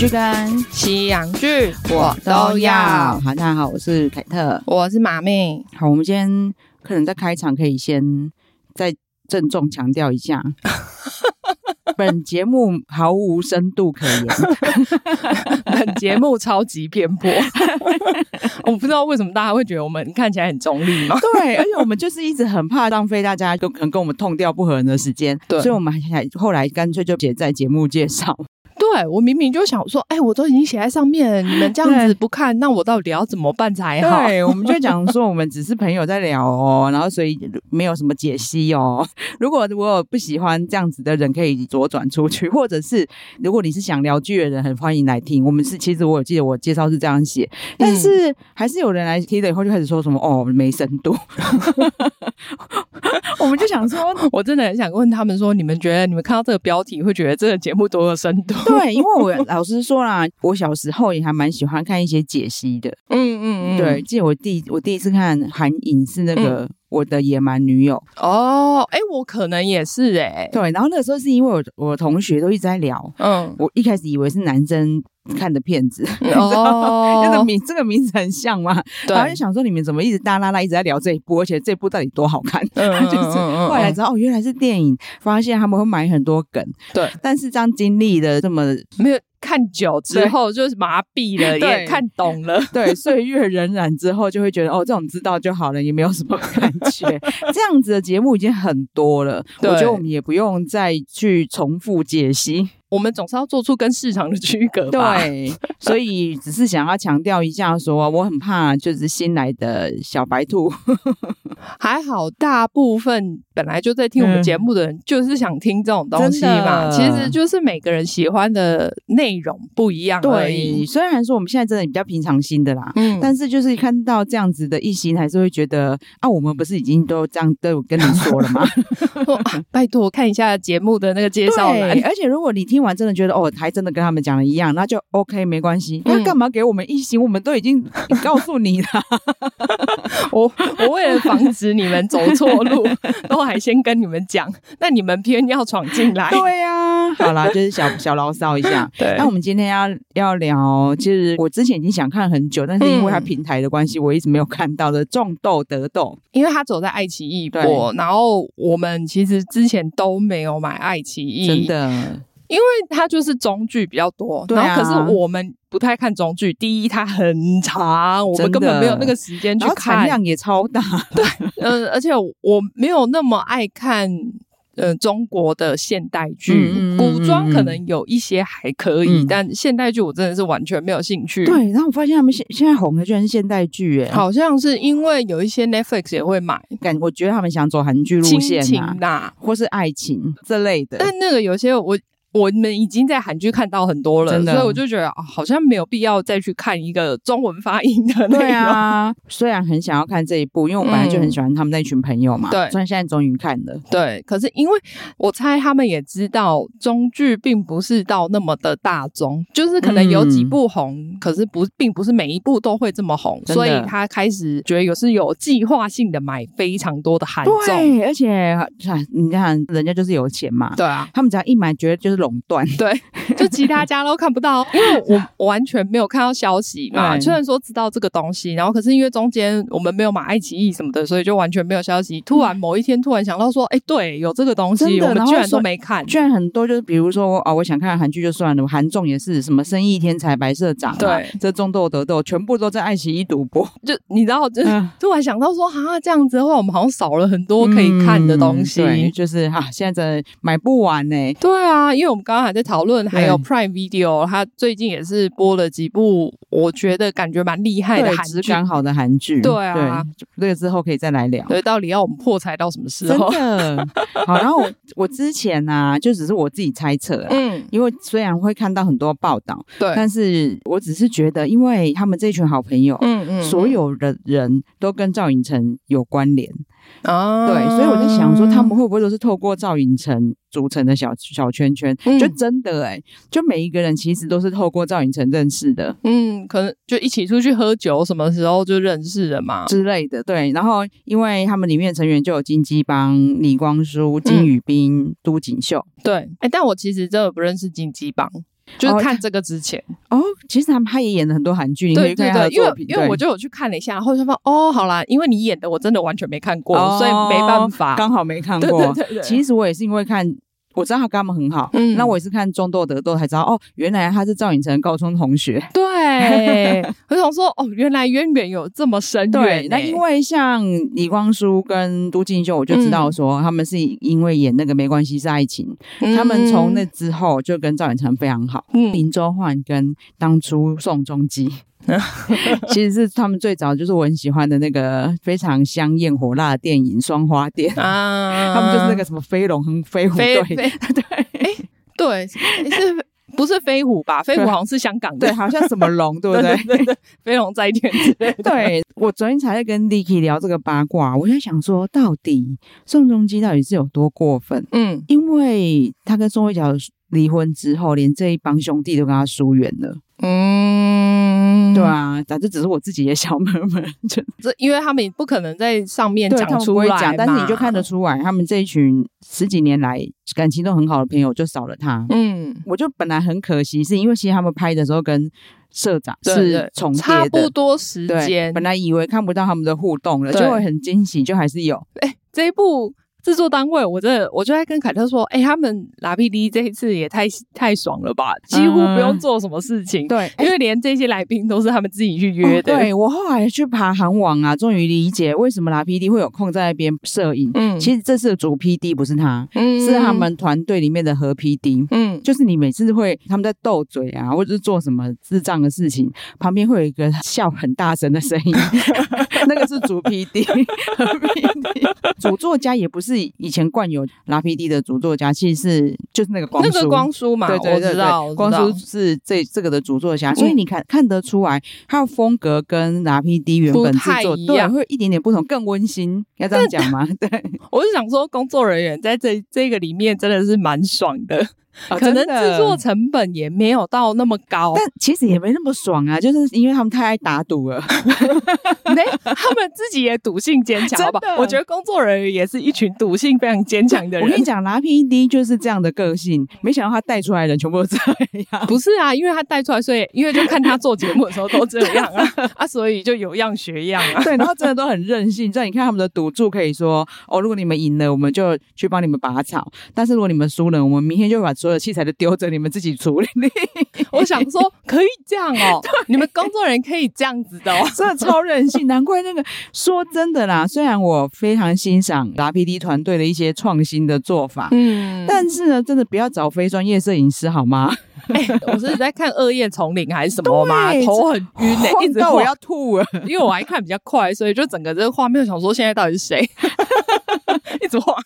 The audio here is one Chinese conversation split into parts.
剧跟西洋剧我都要。好，大家好，我是凯特，我是马妹。好，我们今天可能在开场可以先再郑重强调一下，本节目毫无深度可言，本节目超级偏颇。我不知道为什么大家会觉得我们看起来很中立嘛？对，而且我们就是一直很怕浪费大家跟可能跟我们痛掉不合人的时间，对，所以我们还后来干脆就写在节目介绍。对，我明明就想说，哎，我都已经写在上面，你们这样子不看，那我到底要怎么办才好？对，我们就讲 说，我们只是朋友在聊哦，然后所以没有什么解析哦。如果我有不喜欢这样子的人，可以左转出去，或者是如果你是想聊剧的人，很欢迎来听。我们是其实我有记得我介绍是这样写，但是还是有人来听了以后就开始说什么哦，没深度。我们就想说，我真的很想问他们说，你们觉得你们看到这个标题会觉得这个节目多有深度？对，因为我老实说啦，我小时候也还蛮喜欢看一些解析的。嗯嗯嗯，对，记得我第我第一次看韩影是那个。嗯我的野蛮女友哦，哎，我可能也是哎，对，然后那个时候是因为我我同学都一直在聊，嗯，我一开始以为是男生看的片子，哦，那个名这个名字很像嘛，对，然后就想说你们怎么一直大剌剌一直在聊这一部，而且这一部到底多好看，嗯，就是后来知道哦，原来是电影，发现他们会买很多梗，对，但是这样经历的这么没有。看久之后就是麻痹了，也看懂了。对，岁月荏苒之后就会觉得哦，这种知道就好了，也没有什么感觉。这样子的节目已经很多了，我觉得我们也不用再去重复解析。我们总是要做出跟市场的区隔吧。对，所以只是想要强调一下说，说我很怕就是新来的小白兔。还好，大部分本来就在听我们节目的人，就是想听这种东西嘛。嗯、其实就是每个人喜欢的内容不一样而已。虽然说我们现在真的比较平常心的啦，嗯，但是就是看到这样子的异心，还是会觉得啊，我们不是已经都这样都有跟你说了吗？拜托，我看一下节目的那个介绍栏。而且如果你听。完真的觉得哦，还真的跟他们讲的一样，那就 OK 没关系。那干嘛给我们异形？我们都已经告诉你了。我我为了防止你们走错路，都还先跟你们讲。那你们偏要闯进来？对呀、啊。好啦，就是小小牢骚一下。对。那我们今天要要聊，其实我之前已经想看很久，但是因为它平台的关系，我一直没有看到的《种豆得豆》，因为它走在爱奇艺播，然后我们其实之前都没有买爱奇艺，真的。因为它就是中剧比较多，对啊，然后可是我们不太看中剧。第一，它很长，我们根本没有那个时间去看，量也超大。对，嗯、呃，而且我没有那么爱看，呃，中国的现代剧，嗯、古装可能有一些还可以，嗯、但现代剧我真的是完全没有兴趣。对，然后我发现他们现现在红的居然是现代剧，哎，好像是因为有一些 Netflix 也会买，感我觉得他们想走韩剧路线呐、啊，啊、或是爱情这类的。但那个有些我。我们已经在韩剧看到很多了，所以我就觉得啊，好像没有必要再去看一个中文发音的内容。对啊，虽然很想要看这一部，因为我本来就很喜欢他们那群朋友嘛。对、嗯，虽然现在终于看了。对，可是因为我猜他们也知道中剧并不是到那么的大众，就是可能有几部红，嗯、可是不并不是每一部都会这么红，所以他开始觉得有是有计划性的买非常多的韩综。对，而且你看人家就是有钱嘛。对啊，他们只要一买，觉得就是。垄断对，就其他家都看不到，因为我我完全没有看到消息嘛。虽然说知道这个东西，然后可是因为中间我们没有买爱奇艺什么的，所以就完全没有消息。突然某一天突然想到说，哎，对，有这个东西，我们居然都没看。居然很多就是比如说哦，我想看韩剧就算了，韩综也是什么生意天才白社长，对，这种豆得豆全部都在爱奇艺赌博。就你知道，就突然想到说，哈，这样子的话，我们好像少了很多可以看的东西。对，就是哈，现在真的买不完呢。对啊，因为。我们刚刚还在讨论，还有 Prime Video，它最近也是播了几部，我觉得感觉蛮厉害的韩剧，质感好的韩剧。对啊，这个之后可以再来聊。对，到底要我们破财到什么时候？真的 好。然后我我之前呢、啊，就只是我自己猜测，嗯，因为虽然会看到很多报道，对，但是我只是觉得，因为他们这群好朋友，嗯嗯，所有的人都跟赵寅成有关联。啊，对，所以我在想说，他们会不会都是透过赵寅成组成的小小圈圈？嗯、就真的哎、欸，就每一个人其实都是透过赵寅成认识的。嗯，可能就一起出去喝酒，什么时候就认识了嘛之类的。对，然后因为他们里面成员就有金基帮、李光洙、金宇彬、嗯、都锦秀。对，哎、欸，但我其实真的不认识金基邦。就是看这个之前哦，哦，其实他们他也演了很多韩剧，对对对，因为因为我就有去看了一下，然后就说哦，好啦，因为你演的我真的完全没看过，哦、所以没办法，刚好没看过。对对对对，其实我也是因为看。我知道他跟他们很好，嗯，那我也是看《中豆得豆》才知道，哦，原来他是赵寅成高中同学。对，我想说，哦，原来渊源有这么深远。对，那因为像李光洙跟都敬秀，我就知道说他们是因为演那个《没关系是爱情》，嗯，他们从那之后就跟赵寅成非常好。嗯，林周焕跟当初宋仲基。其实是他们最早就是我很喜欢的那个非常香艳火辣的电影《双花店》啊，他们就是那个什么飞龙和飞虎队，对，哎，对，是不是飞虎吧？飞虎好像是香港的，对，好像什么龙，对不对？对对对，飞龙在天之类的。对，我昨天才在跟 Licky 聊这个八卦，我在想说，到底宋仲基到底是有多过分？嗯，因为他跟宋慧乔离婚之后，连这一帮兄弟都跟他疏远了。嗯，对啊，但这只是我自己的小妹妹，这因为他们不可能在上面讲出来，但是你就看得出来，他们这一群十几年来感情都很好的朋友就少了他。嗯，我就本来很可惜，是因为其实他们拍的时候跟社长是重叠的，差不多时间，本来以为看不到他们的互动了，就会很惊喜，就还是有。哎，这一部。制作单位，我真的，我就在跟凯特说，哎、欸，他们 RAPD 这一次也太太爽了吧，几乎不用做什么事情，嗯、对，因为连这些来宾都是他们自己去约的。哦、对，我后来去爬韩网啊，终于理解为什么 RAPD 会有空在那边摄影。嗯，其实这次的主 PD 不是他，嗯，是他们团队里面的合 PD。嗯，就是你每次会他们在斗嘴啊，或者是做什么智障的事情，旁边会有一个笑很大声的声音，那个是主 PD。和 PD 主作家也不是。是以前惯有拉皮 D 的主作家，其实是就是那个光叔，那个光叔嘛，对对对，光叔是这这个的主作家，所以你看看得出来，他的风格跟拉皮 D 原本制作对会有一点点不同，更温馨，要这样讲吗？对，我是想说，工作人员在这这个里面真的是蛮爽的。哦、可能制作成本也没有到那么高，但其实也没那么爽啊，就是因为他们太爱打赌了，没，他们自己也赌性坚强，好吧？我觉得工作人员也是一群赌性非常坚强的人。我跟你讲，RAPD 就是这样的个性，没想到他带出来的人全部都这样。不是啊，因为他带出来，所以因为就看他做节目的时候都这样啊，啊，所以就有样学样啊。对，然后真的都很任性。这样你看他们的赌注可以说，哦，如果你们赢了，我们就去帮你们拔草；但是如果你们输了，我们明天就把所有器材都丢着，你们自己处理。我想说，可以这样哦，你们工作人员可以这样子的哦，真的超任性。难怪那个说真的啦，虽然我非常欣赏 RAPD 团队的一些创新的做法，嗯，但是呢，真的不要找非专业摄影师好吗？欸、我是在看《恶夜丛林》还是什么吗？头很晕呢、欸，一直我要吐了，因为我还看比较快，所以就整个这个画面想说，现在到底是谁？一直画。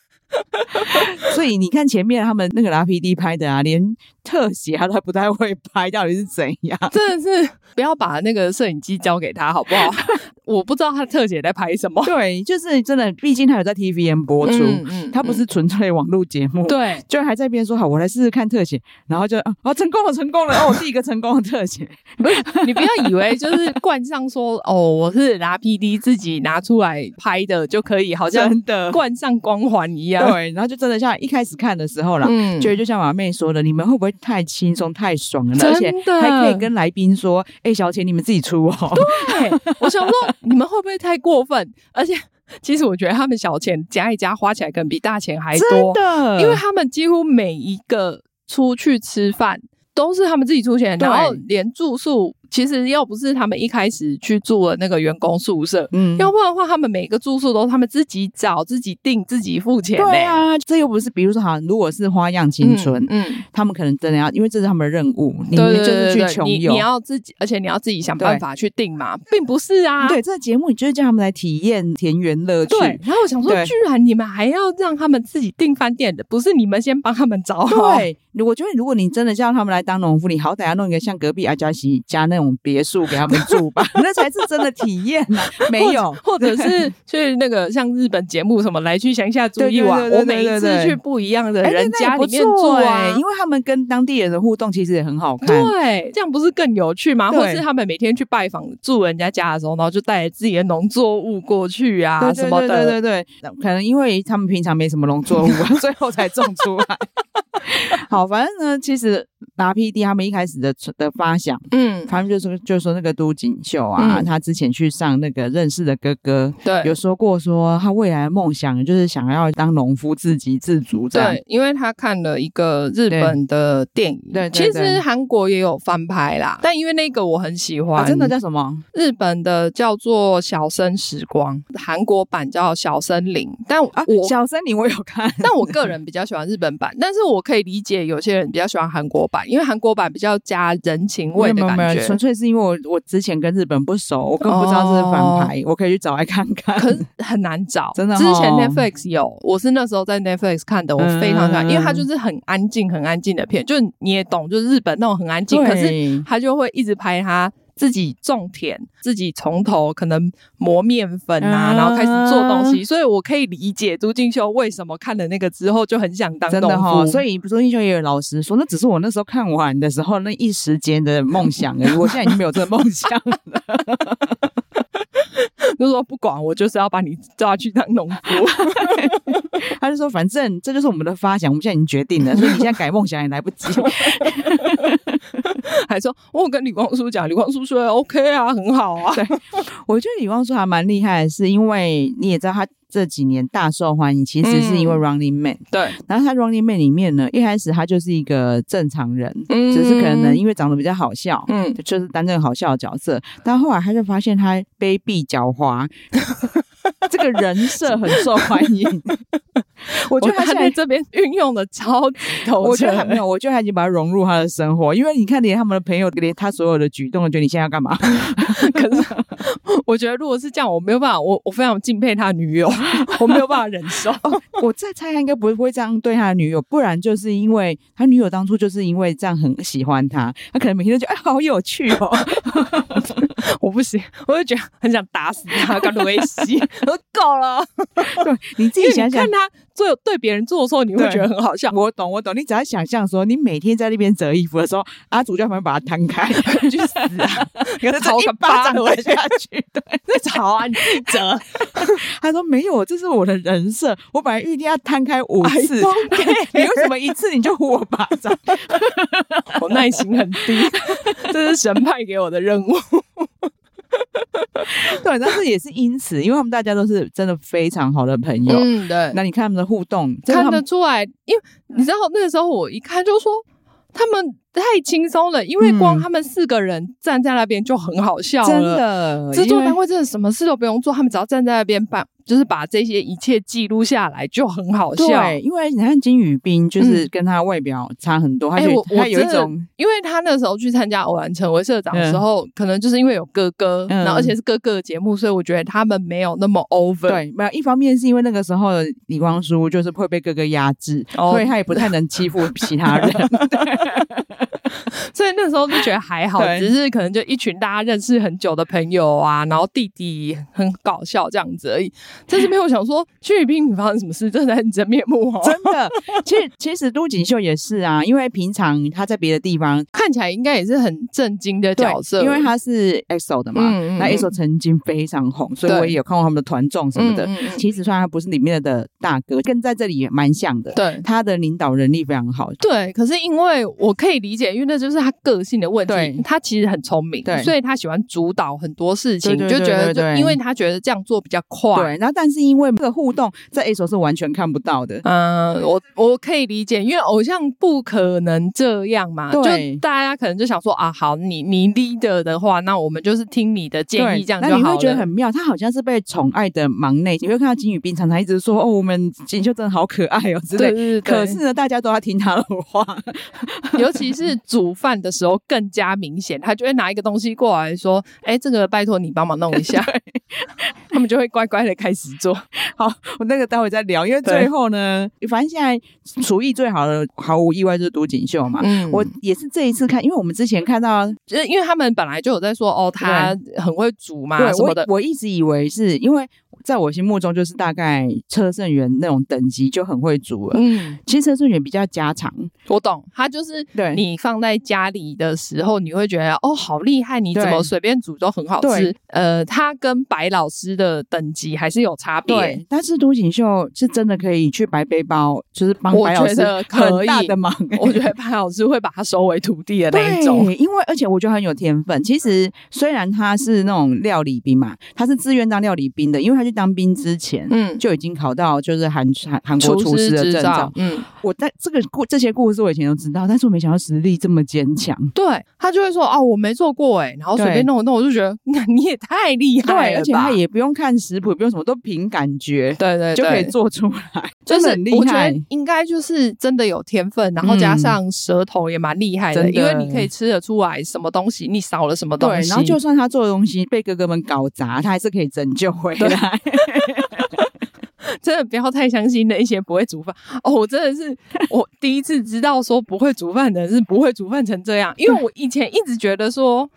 所以你看前面他们那个 R P D 拍的啊，连特写他都还不太会拍，到底是怎样？真的是不要把那个摄影机交给他好不好？我不知道他特写在拍什么。对，就是真的，毕竟他有在 TVN 播出，嗯嗯、他不是纯粹网络节目。对，就还在边说好，我来试试看特写，然后就哦，成功了，成功了！哦，第一个成功的特写。不是，你不要以为就是冠上说哦，我是 RAPD 自己拿出来拍的就可以，好像真的冠上光环一样。对，然后就真的像一开始看的时候啦，嗯，就就像马妹说的，你们会不会太轻松、太爽了？而且还可以跟来宾说：“哎、欸，小钱你们自己出哦。”对，我想说你们会不会太过分？而且其实我觉得他们小钱加一加，花起来可能比大钱还多，真的，因为他们几乎每一个出去吃饭都是他们自己出钱，然后连住宿。其实要不是他们一开始去住了那个员工宿舍，嗯，要不然的话，他们每个住宿都他们自己找、自己订、自己付钱。对啊，这又不是，比如说好，如果是花样青春，嗯，嗯他们可能真的要，因为这是他们的任务，你们就是去穷游，你要自己，而且你要自己想办法去订嘛，并不是啊。对，这个节目你就是叫他们来体验田园乐趣。对，然后我想说，居然你们还要让他们自己订饭店的，不是你们先帮他们找好？对，我觉得如果你真的叫他们来当农夫，你好歹要弄一个像隔壁阿加西家那种别墅给他们住吧，那才是真的体验呢。没有，或者是 去那个像日本节目什么来去乡下住一晚，我每一次去不一样的人家里面住啊，因为他们跟当地人的互动其实也很好看。对，这样不是更有趣吗？或是他们每天去拜访住人家家的时候，然后就带着自己的农作物过去啊什么的。对对对，可能因为他们平常没什么农作物，最后才种出来。好，反正呢，其实。拿 PD 他们一开始的的发想，嗯，他们就是就是说那个都锦秀啊，嗯、他之前去上那个认识的哥哥，对，有说过说他未来的梦想就是想要当农夫，自给自足这样。对，因为他看了一个日本的电影，对，其实韩国也有翻拍啦，但因为那个我很喜欢，啊、真的叫什么？日本的叫做《小生时光》，韩国版叫《小森林》，但我、啊、小森林我有看，但我个人比较喜欢日本版，但是我可以理解有些人比较喜欢韩国版。因为韩国版比较加人情味的感觉，纯粹是因为我我之前跟日本不熟，我根本不知道这是翻拍，我可以去找来看看。可是很难找，真的。之前 Netflix 有，我是那时候在 Netflix 看的，我非常喜欢，因为它就是很安静、很安静的片，就你也懂，就是日本那种很安静，可是他就会一直拍他。自己种田，自己从头可能磨面粉啊，然后开始做东西，所以我可以理解朱敬秀为什么看了那个之后就很想当农夫。真的哈，所以朱敬秀也有老师说，那只是我那时候看完的时候那一时间的梦想而已，我现在已经没有这个梦想了。就说不管我，就是要把你抓去当农夫。他就说，反正这就是我们的发想，我们现在已经决定了，所以你现在改梦想也来不及。还说，我跟李光洙讲，李光洙说 OK 啊，很好啊。对，我觉得李光洙还蛮厉害的，是因为你也知道他这几年大受欢迎，其实是因为 Running Man。对，然后他 Running Man 里面呢，一开始他就是一个正常人，嗯、只是可能因为长得比较好笑，嗯，就是担任好笑的角色。但后来他就发现他卑鄙狡猾，这个人设很受欢迎。我觉得他在这边 运用的超级 透彻。我觉得还没有，我觉得他已经把它融入他的生活。因为你看，连他们的朋友，连他所有的举动，我觉得你现在要干嘛？可是我觉得，如果是这样，我没有办法，我我非常敬佩他的女友，我没有办法忍受。我在猜，他应该不会这样对他的女友，不然就是因为他女友当初就是因为这样很喜欢他，他可能每天都觉得哎，好有趣哦。我不行，我就觉得很想打死他，搞得危险。我够了，对，你自己想想，看他。做对别人做的时候，你会觉得很好笑。我懂，我懂。你只要想象说，你每天在那边折衣服的时候，阿祖就旁边把它摊开，去死啊！给他抽个巴掌回下去。对，那吵啊，你自己折。他说没有，这是我的人设。我本来预定要摊开五次，你为什么一次你就呼我巴掌？我耐心很低，这是神派给我的任务。对，但是也是因此，因为他们大家都是真的非常好的朋友。嗯，对。那你看他们的互动，看得出来，因为你知道那个时候我一看就说他们。太轻松了，因为光他们四个人站在那边就很好笑了。真的，制作单位真的什么事都不用做，他们只要站在那边把，就是把这些一切记录下来就很好笑。对，因为你看金宇彬就是跟他外表差很多，他有他有一种，因为他那时候去参加偶然成为社长的时候，可能就是因为有哥哥，然后而且是哥哥的节目，所以我觉得他们没有那么 over。对，没有一方面是因为那个时候李光洙就是会被哥哥压制，所以他也不太能欺负其他人。所以那时候就觉得还好，只是可能就一群大家认识很久的朋友啊，然后弟弟很搞笑这样子而已。但是没有想说屈宇彬发生什么事，这才是真面目哦。真的，其实其实都锦秀也是啊，因为平常他在别的地方看起来应该也是很震惊的角色，因为他是 EXO 的嘛。嗯嗯。那 EXO 曾经非常红，所以我也有看过他们的团综什么的。其实虽然他不是里面的大哥，跟在这里也蛮像的。对，他的领导能力非常好。对，可是因为我可以理解，因为那就是他个性的问题。他其实很聪明，对，所以他喜欢主导很多事情，就觉得就因为他觉得这样做比较快。对，然后但是因为这个互动在 A 手是完全看不到的。嗯，我我可以理解，因为偶像不可能这样嘛。对，就大家可能就想说啊，好，你你 leader 的话，那我们就是听你的建议，这样就好了。那你会觉得很妙，他好像是被宠爱的忙内。你会看到金宇彬常常一直说哦，我们锦绣真的好可爱哦之类。对，对，对，对，可是呢，大家都要听他的话，尤其是煮饭的时候更加明显。他就会拿一个东西过来说：“哎，这个拜托你帮忙弄一下。”他们就会乖乖的开始做。好，我那个待会再聊，因为最后呢，反正现在厨艺最好的毫无意外就是都锦绣嘛。嗯，我也是这一次看，因为我们之前看到，就是因为他们本来就有在说哦，他很会煮嘛，什么的。我一直以为是因为。在我心目中，就是大概车胜元那种等级就很会煮了。嗯，其实车胜元比较家常，我懂。他就是对你放在家里的时候，你会觉得哦，好厉害！你怎么随便煮都很好吃。呃，他跟白老师的等级还是有差别。对，但是都锦绣是真的可以去白背包，就是帮白老师很大的忙。我觉得白老师会把他收为徒弟的那一种。因为而且我觉得很有天分。其实虽然他是那种料理兵嘛，他是自愿当料理兵的，因为他就。当兵之前，嗯，就已经考到就是韩韩韩国厨师的证照，嗯，我在这个故这些故事我以前都知道，但是我没想到实力这么坚强。对，他就会说哦，我没做过哎，然后随便弄一弄，我就觉得那你也太厉害了，对而且他也不用看食谱，不用什么，都凭感觉，对对，就可以做出来，就是很厉害。应该就是真的有天分，然后加上舌头也蛮厉害的，因为你可以吃得出来什么东西，你少了什么东西，然后就算他做的东西被哥哥们搞砸，他还是可以拯救回来。真的不要太相信那一些不会煮饭哦！我真的是我第一次知道说不会煮饭的人是不会煮饭成这样，因为我以前一直觉得说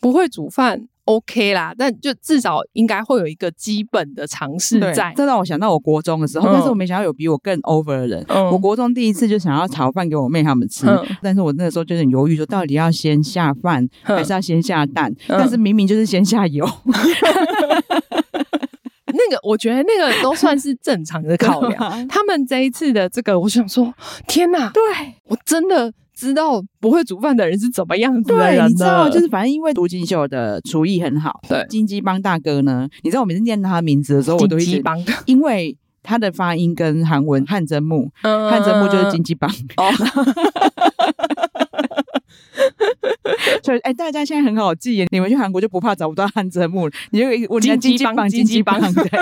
不会煮饭 OK 啦，但就至少应该会有一个基本的尝试在。这让我想到我国中的时候，嗯、但是我没想到有比我更 over 的人。嗯、我国中第一次就想要炒饭给我妹他们吃，嗯、但是我那个时候就很犹豫，说到底要先下饭、嗯、还是要先下蛋？嗯、但是明明就是先下油。那个我觉得那个都算是正常的考量。他们这一次的这个，我想说，天哪！对，我真的知道不会煮饭的人是怎么样子的人。对，你知道，就是反正因为都金秀的厨艺很好。对，金鸡帮大哥呢，你知道我每次念他的名字的时候，我都一直帮，因为他的发音跟韩文汉真木，汉真木就是金鸡帮。哦。所以，哎，大家现在很好记耶，你们去韩国就不怕找不到汉字幕了，你就我金鸡帮，金鸡帮，对。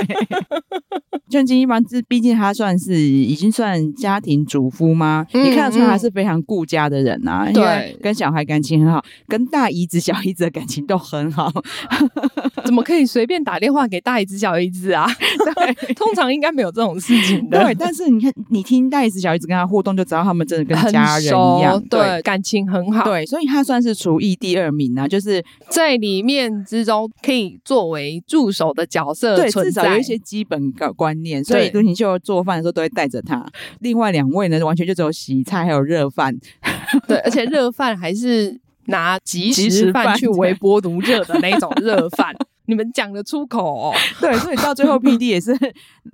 就金鸡帮，这毕竟他算是已经算家庭主夫吗？嗯、你看得出来他是非常顾家的人啊，对、嗯，跟小孩感情很好，跟大姨子、小姨子的感情都很好。怎么可以随便打电话给大姨子、小姨子啊？对，通常应该没有这种事情的。对，但是你看，你听大姨子、小姨子跟他互动，就知道他们真的跟家人一样，对，对感情很好。对，所以他算是厨艺第二名啊，就是在里面之中可以作为助手的角色，对，至少有一些基本的观念。所以都锦秀做饭的时候都会带着他。另外两位呢，完全就只有洗菜还有热饭。对，而且热饭还是拿即食饭去微波炉热的那种热饭。你们讲得出口哦？对，所以到最后 PD 也是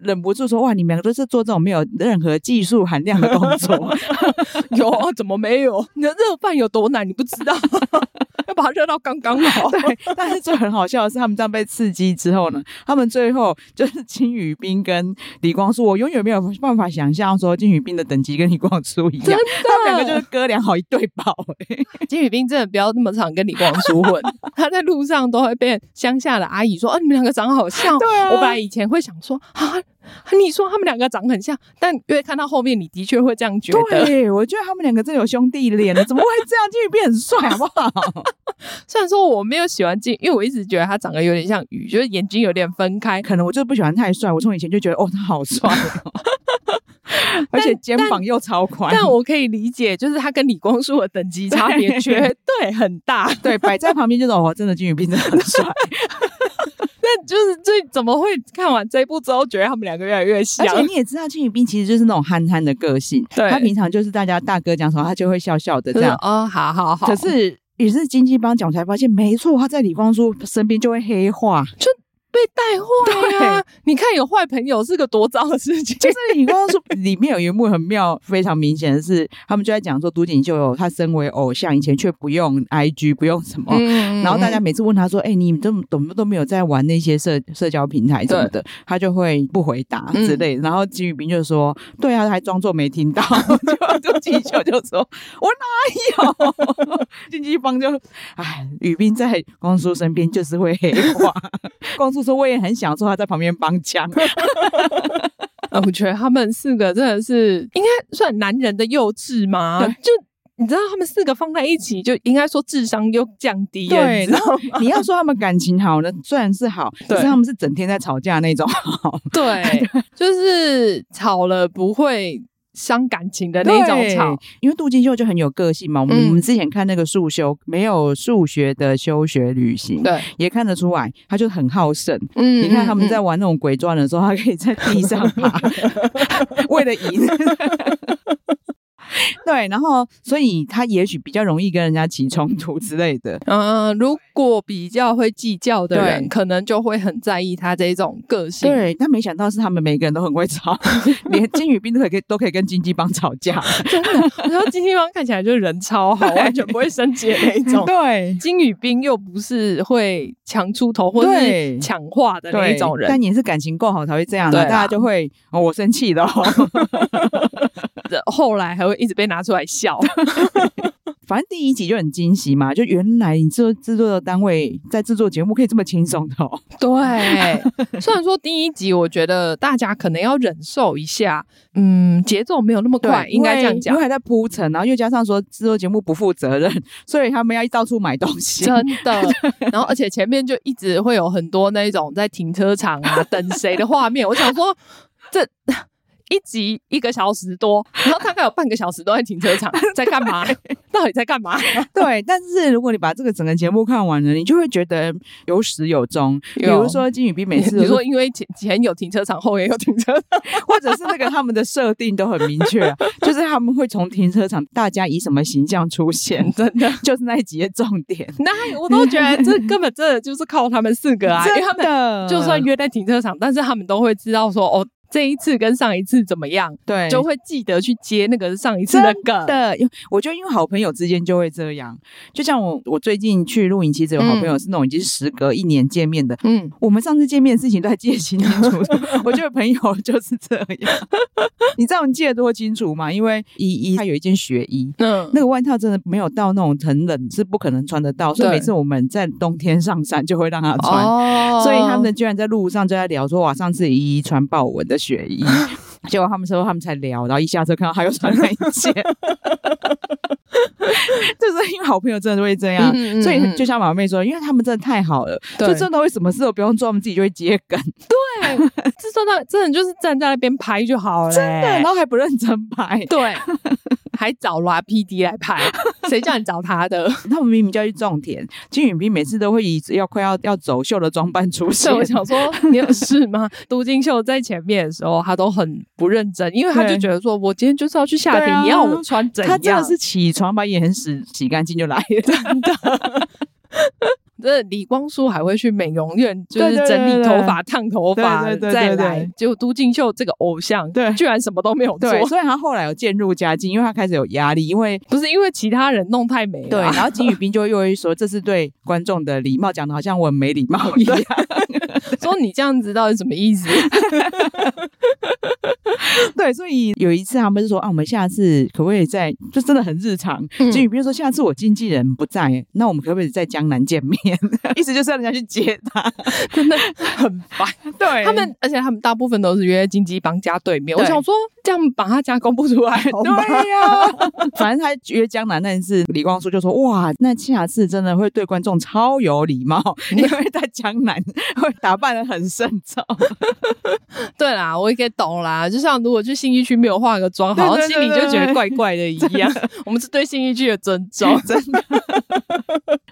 忍不住说：“哇，你们两个都是做这种没有任何技术含量的工作。”有啊？怎么没有？你的热饭有多难？你不知道？要把它热到刚刚好。对，但是最很好笑的是，他们这样被刺激之后呢，他们最后就是金宇彬跟李光洙，我永远没有办法想象说金宇彬的等级跟李光洙一样，他们两个就是哥俩好一对宝。金宇彬真的不要那么常跟李光洙混，他在路上都会被乡下的阿姨说：“啊，你们两个长得好像。”对啊，我本来以前会想说啊。你说他们两个长很像，但因为看到后面，你的确会这样觉得。对，我觉得他们两个真有兄弟脸了，怎么会这样？金宇彬很帅，好不好？虽然说我没有喜欢金，因为我一直觉得他长得有点像宇，就是眼睛有点分开，可能我就是不喜欢太帅。我从以前就觉得，哦，他好帅，而且肩膀又超宽。但我可以理解，就是他跟李光洙的等级差别绝对很大。对，摆在旁边就是哦，真的金宇彬真的很帅。但就是这怎么会看完这一部之后觉得他们两个越来越像？而且你也知道，金宇彬其实就是那种憨憨的个性。对，他平常就是大家大哥讲什么，他就会笑笑的这样。哦，好好好。可是也是金鸡帮讲才发现，没错，他在李光洙身边就会黑化。就被带坏啊！你看有坏朋友是个多糟的事情。就是你刚刚说里面有一幕很妙，非常明显的是，他们就在讲说，都锦秀他身为偶像，以前却不用 IG，不用什么，嗯、然后大家每次问他说：“哎、欸，你怎么怎么都没有在玩那些社社交平台什么的？”他就会不回答之类然后金宇彬就说：“对啊，还装作没听到。”就都锦秀就说：“我哪有？” 经纪方就哎，宇彬在光叔身边就是会黑化。光叔说：“我也很享受他在旁边帮腔。”我觉得他们四个真的是应该算男人的幼稚吗？就你知道，他们四个放在一起，就应该说智商又降低了。对，然后你要说他们感情好呢，虽然是好，可是他们是整天在吵架那种好。对，就是吵了不会。伤感情的那种吵，因为杜金秀就很有个性嘛。我们、嗯、我们之前看那个数修，没有数学的休学旅行，对，也看得出来，他就很好胜。嗯，你看他们在玩那种鬼转的时候，他可以在地上爬，为了赢。对，然后所以他也许比较容易跟人家起冲突之类的。嗯，如果比较会计较的人，可能就会很在意他这种个性。对，但没想到是他们每个人都很会吵，连金宇彬都可以都可以跟经纪帮吵架。真的，然后经纪帮看起来就是人超好，完全不会生气的那一种。对，金宇彬又不是会强出头或者是抢话的那一种人，但你是感情够好才会这样的，大家就会哦，我生气了。后来还会一直被拿出来笑，反正第一集就很惊喜嘛，就原来你这制作的单位在制作节目可以这么轻松的哦。对，虽然说第一集我觉得大家可能要忍受一下，嗯，节奏没有那么快，应该这样讲，因为还在铺陈，然后又加上说制作节目不负责任，所以他们要到处买东西，真的。然后而且前面就一直会有很多那种在停车场啊等谁的画面，我想说这。一集一个小时多，然后大概有半个小时都在停车场，在干嘛？到底在干嘛？对，但是如果你把这个整个节目看完了，你就会觉得有始有终。比如说金宇彬每次，你说因为前前有停车场，后也有停车场，或者是那个他们的设定都很明确，就是他们会从停车场，大家以什么形象出现，真的就是那一集的重点。那我都觉得这根本真的就是靠他们四个啊，因为他们就算约在停车场，但是他们都会知道说哦。这一次跟上一次怎么样？对，就会记得去接那个上一次的梗。的，我觉得因为好朋友之间就会这样。就像我，我最近去露营，其实有好朋友是那种已经时隔一年见面的。嗯，我们上次见面的事情都还记得清清楚楚。我觉得朋友就是这样。你知道你记得多清楚吗？因为依依她有一件雪衣，嗯，那个外套真的没有到那种很冷，是不可能穿得到。所以每次我们在冬天上山就会让她穿。哦，所以他们居然在路上就在聊说，哇，上次依依穿豹纹的。雪衣，结果他们说他们才聊，然后一下车看到他又穿那一件，就是因为好朋友真的会这样，嗯嗯、所以就像马妹说，因为他们真的太好了，就真的会什么事都不用做，他们自己就会接梗。对，这真的真的就是站在那边拍就好了，真的，然后还不认真拍，对。还找拉 PD 来拍，谁叫你找他的？他们明明就要去种田，金允彬每次都会以要快要要走秀的装扮出现。我想说，你有事吗？都金秀在前面的时候，他都很不认真，因为他就觉得说，我今天就是要去下田，啊、你要我穿怎样？他真的是起床把眼屎洗干净就来了，真的。这李光洙还会去美容院，就是整理头发、烫头发，再来。结果都敬秀这个偶像，对，居然什么都没有做。所以他后来有渐入佳境，因为他开始有压力，因为 不是因为其他人弄太美了。对，然后金宇彬就又会说，这是对观众的礼貌，讲的好像我很没礼貌一样。说你这样子到底什么意思？对，所以有一次他们就说啊，我们下次可不可以在，就真的很日常。金宇彬说，下次我经纪人不在，那我们可不可以在江南见面？意思就是要人家去接他，真的很烦。对他们，而且他们大部分都是约经纪帮家对面。对我想说，这样把他家公布出来？对呀、啊，反正他约江南那次，李光洙就说哇，那下次真的会对观众超有礼貌，因为在江南会打扮的很慎重。对啦，我也可以懂啦。就像如果去新一区没有化个妆，好像心里就觉得怪怪的一样。我们是对新一区的尊重，真的。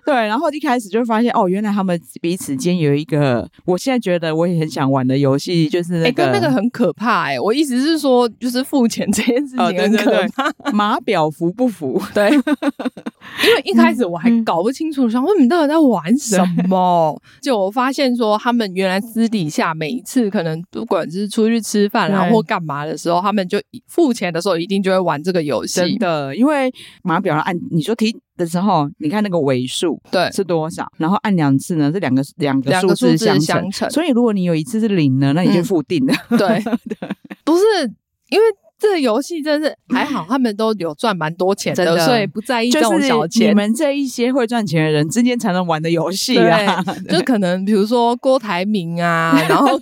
对，然后一开始就发现哦，原来他们彼此间有一个，我现在觉得我也很想玩的游戏，就是那个，欸、那个很可怕哎、欸。我意思是说，就是付钱这件事情很可怕，码表服不服？对，因为一开始我还搞不清楚，想问你到底在玩什么？就我发现说，他们原来私底下每一次可能不管是出去吃饭然后或干嘛的时候，他们就付钱的时候一定就会玩这个游戏。真的，因为码表上按你说停的时候，你看那个尾数对是多少，然后按两次呢，这两个两个数字相乘。所以如果你有一次是零呢，那你就付定了。嗯、对，不是因为。这个游戏真是还好，他们都有赚蛮多钱的，的所以不在意这种小钱。你们这一些会赚钱的人之间才能玩的游戏啊，就可能比如说郭台铭啊，然后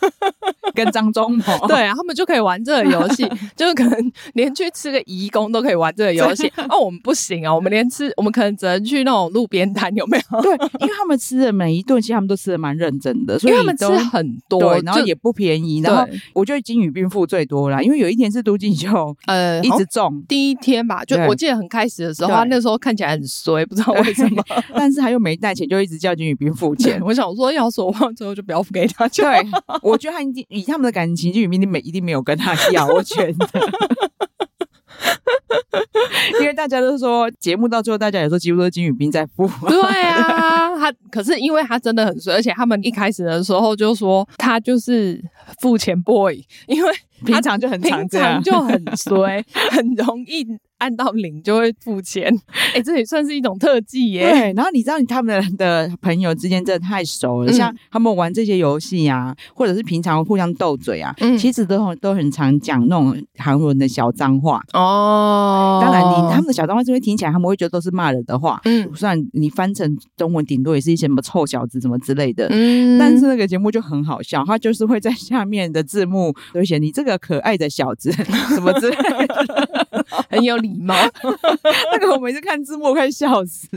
跟张忠谋，对啊，他们就可以玩这个游戏，就是可能连去吃个义工都可以玩这个游戏。哦，我们不行啊，我们连吃，我们可能只能去那种路边摊，有没有？对，因为他们吃的每一顿，其实他们都吃的蛮认真的，所以他们吃很多，然后也不便宜。然后我觉得金宇彬付最多啦，因为有一天是。杜金就呃一直中第一天吧，就我记得很开始的时候，他那时候看起来很衰，不知道为什么，但是他又没带钱，就一直叫金宇彬付钱。我想说，要是我忘之后就不要付给他。对，我觉得他一定以他们的感情，金宇彬没一定没有跟他要，我觉得。因为大家都说节目到最后，大家也说几乎都是金宇彬在付。对啊，他可是因为他真的很衰，而且他们一开始的时候就说他就是付钱 boy，因为。平常就很常这样，平常就很衰，很容易按到零就会付钱。哎、欸，这也算是一种特技耶。对，然后你知道，他们的朋友之间真的太熟了，嗯、像他们玩这些游戏啊，或者是平常互相斗嘴啊，嗯、其实都都很常讲那种韩文的小脏话哦。当然你，你他们的小脏话是会听起来，他们会觉得都是骂人的话。嗯，虽然你翻成中文，顶多也是一些什么臭小子什么之类的。嗯，但是那个节目就很好笑，他就是会在下面的字幕都会写你这个。个可爱的小子，什么之类的，很有礼貌。那个我每次看字幕快笑死。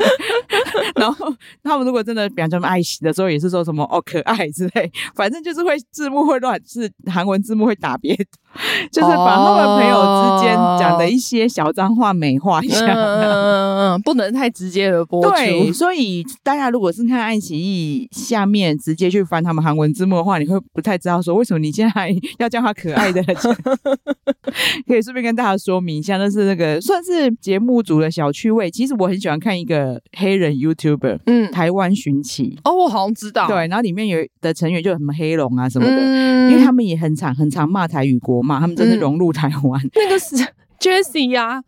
然后他们如果真的比方说爱惜的时候，也是说什么哦可爱之类，反正就是会字幕会乱，是韩文字幕会打别的，就是把他们朋友之间讲的一些小脏话美化一下。嗯 嗯嗯，不能太直接的播出。对，所以大家如果是看爱奇艺下面直接去翻他们韩文字幕的话，你会不太知道说为什么你现在还要叫他可爱的。可以顺便跟大家说明一下，那是那个算是节目组的小趣味。其实我很喜欢看一个黑人 YouTuber，嗯，台湾寻奇。哦，我好像知道。对，然后里面有的成员就什么黑龙啊什么的，嗯、因为他们也很常很常骂台语国骂，他们真的融入台湾。嗯、那个是 Jessie 呀、啊。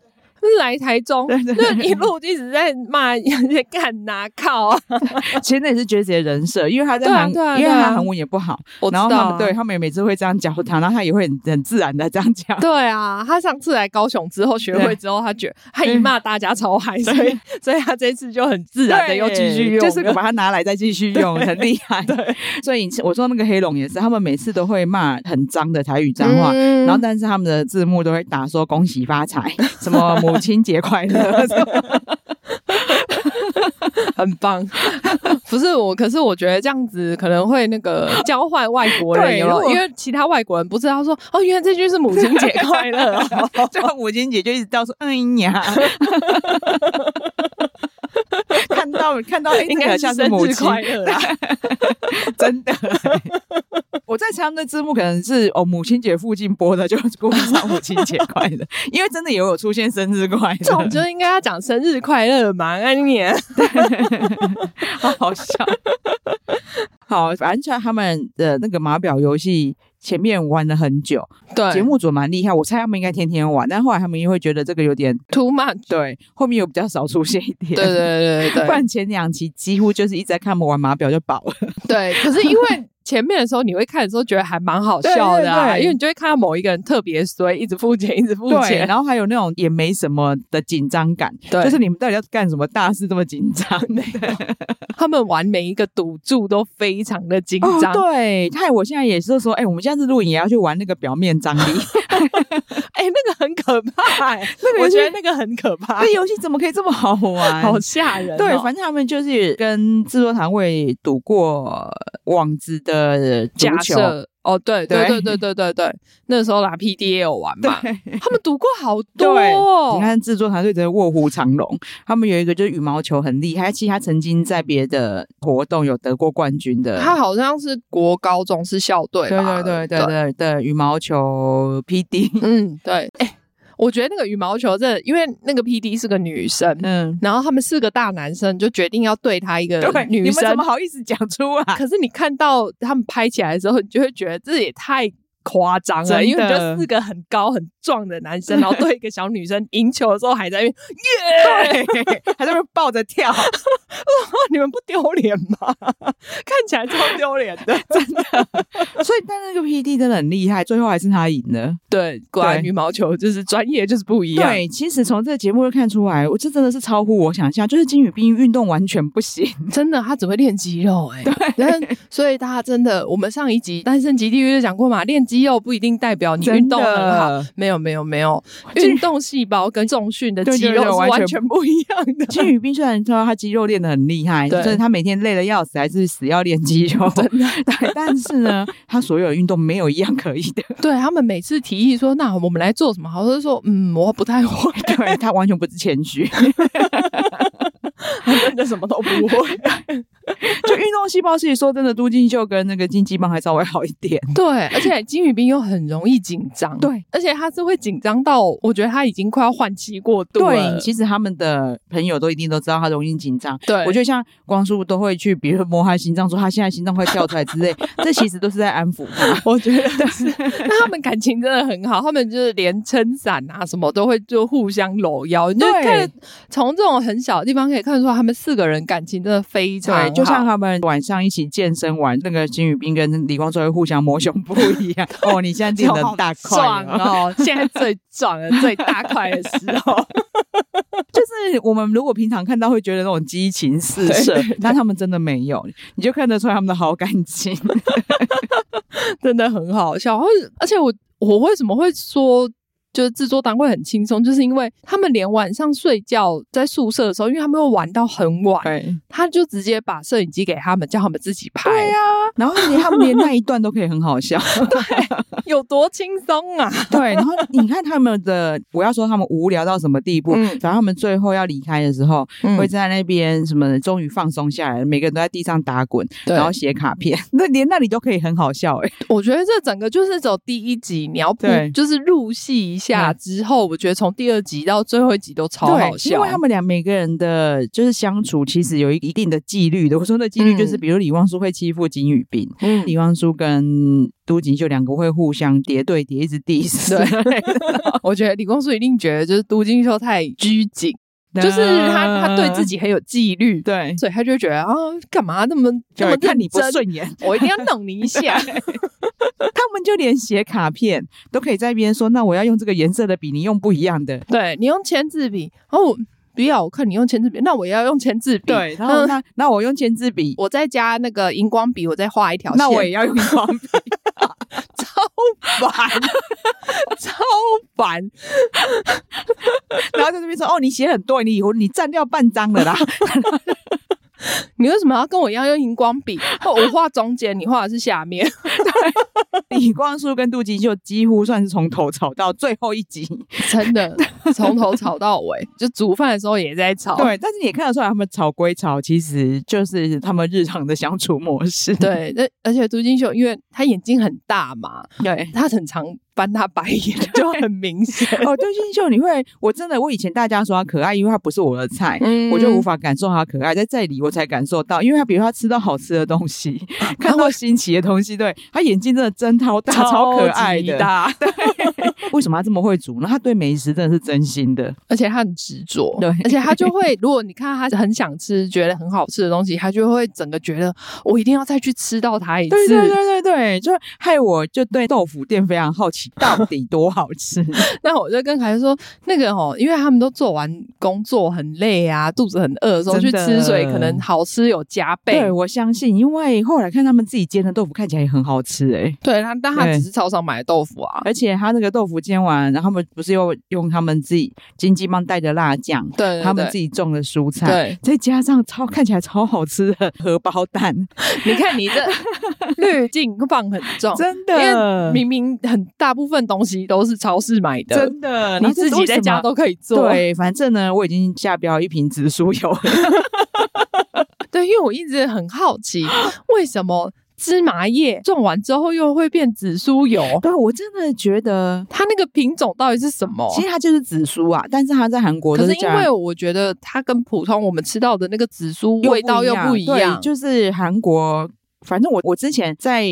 来台中，那一路一直在骂人家干哪靠啊！其实那也是 Jessie 的人设，因为他在韩，因为他韩文也不好，然后他们对他们也每次会这样教他，然后他也会很很自然的这样讲。对啊，他上次来高雄之后学会之后，他觉得他一骂大家超嗨，所以 所以他这次就很自然的又继续用，就是把它拿来再继续用，很厉害。对，所以我说那个黑龙也是，他们每次都会骂很脏的台语脏话，然后但是他们的字幕都会打说恭喜发财，什么母亲节快乐。很棒，不是我，可是我觉得这样子可能会那个教坏外国人，有有？因为其他外国人不知道说哦，原来这句是母亲节快乐，最后母亲节就一直到说哎呀，看到看到 应该像是母亲快乐啦，真的。我在猜他们的字幕可能是哦母亲节附近播的，就故意唱母亲节快乐，因为真的也有出现生日快乐，这种就应该要讲生日快乐嘛，那年好好笑。好，反正他们的那个码表游戏前面玩了很久，对，节目组蛮厉害，我猜他们应该天天玩，但后来他们又会觉得这个有点 too much，对，后面又比较少出现。一点，对对对对，不然前两期几乎就是一直在看他们玩码表就饱了，对，可是因为。前面的时候你会看的时候觉得还蛮好笑的，啊，因为你就会看到某一个人特别衰，一直付钱，一直付钱，然后还有那种也没什么的紧张感，对，就是你们到底要干什么大事这么紧张？他们玩每一个赌注都非常的紧张，哦，对，害我现在也是说，哎，欸，我们下次录影也要去玩那个表面张力，哎，欸，那个很可怕，欸，那个我觉得那个很可怕，那游戏怎么可以这么好玩？好吓人，哦，对，反正他们就是跟制作团队赌过网子的。呃，假设哦，对对对对对对对，那时候拿 PDA 也有玩嘛，他们读过好 多。你看制作团队真的卧虎藏龙，他们有一个就是羽毛球很厉害，其实他曾经在别的活动有得过冠军的。他好像是国高中是校队，对对对对对对，羽毛球 PD，嗯，对，哎。我觉得那个羽毛球这，因为那个 PD 是个女生，嗯，然后他们四个大男生就决定要对她一个女生，你们怎么好意思讲出啊？可是你看到他们拍起来的时候，你就会觉得这也太夸张了，因为就四个很高很壮的男生，然后对一个小女生赢球的时候还在那边耶，还在那边抱着跳，你们不丢脸吗？看起来超丢脸的，真的。所以，但那个 PD 真的很厉害，最后还是他赢了。对，果然羽毛球就是专业就是不一样。对，其实从这个节目就看出来，我这真的是超乎我想象，就是金宇彬运动完全不行，真的，他只会练肌肉哎。对，所以大家真的，我们上一集《单身即地狱》就讲过嘛，练肌肉不一定代表你运动很好。没有，没有，没有，运动细胞跟重训的肌肉是完全不一样的。金宇彬虽然说他肌肉练得很厉害，就是他每天累得要死，还是死要练肌肉。真的，对，但是呢，他所有的运动没有一样可以的。对，他们每次提议说，那我们来做什么？好像是说，嗯，我不太会。对，他完全不是谦虚。他真的什么都不会，就运动细胞。其实说真的，都金秀跟那个金鸡棒还稍微好一点。对，而且金宇彬又很容易紧张。对，而且他是会紧张到，我觉得他已经快要换气过度了。对，其实他们的朋友都一定都知道他容易紧张。对，我觉得像光叔都会去，比如说摸他心脏，说他现在心脏快跳出来之类，这其实都是在安抚他。我觉得是。那他们感情真的很好，他们就是连撑伞啊什么都会就互相搂腰。对，你就看从这种很小的地方可以看出来，他们四个人感情真的非常就像他们晚上一起健身完，那个金宇彬跟李光洙会互相摸胸部一样。哦，你现在练的大块哦，现在最壮的最大块的时候，就是我们如果平常看到会觉得那种激情四射，但他们真的没有，你就看得出来他们的好感情，真的很好笑。而且我我为什么会说？就是制作单位很轻松，就是因为他们连晚上睡觉在宿舍的时候，因为他们会玩到很晚，对他就直接把摄影机给他们，叫他们自己拍。对呀、啊，然后连他们连那一段都可以很好笑，对，有多轻松啊？对，然后你看他们的，不要说他们无聊到什么地步？嗯，反正他们最后要离开的时候，嗯、会在那边什么，终于放松下来，每个人都在地上打滚，然后写卡片，那连那里都可以很好笑哎、欸。我觉得这整个就是走第一集，你要对，就是入戏。下之后，我觉得从第二集到最后一集都超好笑，因为他们俩每个人的就是相处，其实有一一定的纪律的。我说那纪律就是，比如李光洙会欺负金宇彬，嗯，李光洙跟都锦秀两个会互相叠对叠，一直 diss。对，我觉得李光洙一定觉得就是都锦秀太拘谨。就是他，他对自己很有纪律，对，所以他就觉得啊，干嘛那么这么看你不顺眼，我一定要弄你一下。他们就连写卡片都可以在一边说，那我要用这个颜色的笔，你用不一样的。对，你用签字笔，哦，不要，我看你用签字笔，那我要用签字笔。对，然后那那我用签字笔，我再加那个荧光笔，我再画一条线。那我也要用荧光笔。超烦，超烦，然后在这边说：“哦，你写很多，你以后你占掉半张了啦。”你为什么要跟我一样用荧光笔？我画中间，你画的是下面。对，李光洙跟杜金秀几乎算是从头吵到最后一集，真的从头吵到尾。就煮饭的时候也在吵。对，但是你也看得出来，他们吵归吵，其实就是他们日常的相处模式。对，那而且杜金秀，因为他眼睛很大嘛，对，他很常。翻他白眼 就很明显哦，杜金秀，你会我真的我以前大家说他可爱，因为他不是我的菜，嗯、我就无法感受他可爱。在这里我才感受到，因为他比如他吃到好吃的东西，啊、看到新奇的东西，对他眼睛真的睁超大，超可爱的。对，为什么他这么会煮呢？他对美食真的是真心的，而且他很执着。对，而且他就会，如果你看他很想吃，觉得很好吃的东西，他就会整个觉得我一定要再去吃到它一次。对对对对对，就害我就对豆腐店非常好奇。到底多好吃？那我就跟凯说，那个哦，因为他们都做完工作很累啊，肚子很饿的时候去吃，所以可能好吃有加倍。对，我相信，因为后来看他们自己煎的豆腐看起来也很好吃诶、欸。对，他但他只是超商买的豆腐啊，而且他那个豆腐煎完，然后他们不是又用他们自己金鸡帮带的辣酱，对，他们自己种的蔬菜，对，再加上超看起来超好吃的荷包蛋。你看你这 滤镜放很重，真的，明明很大部分。东西都是超市买的，真的，你自己在家都可以做。对，反正呢，我已经下标一瓶紫苏油了。对，因为我一直很好奇，为什么芝麻叶种完之后又会变紫苏油。对，我真的觉得它那个品种到底是什么？其实它就是紫苏啊，但是它在韩国是。可是因为我觉得它跟普通我们吃到的那个紫苏味道又不一样，就是韩国，反正我我之前在。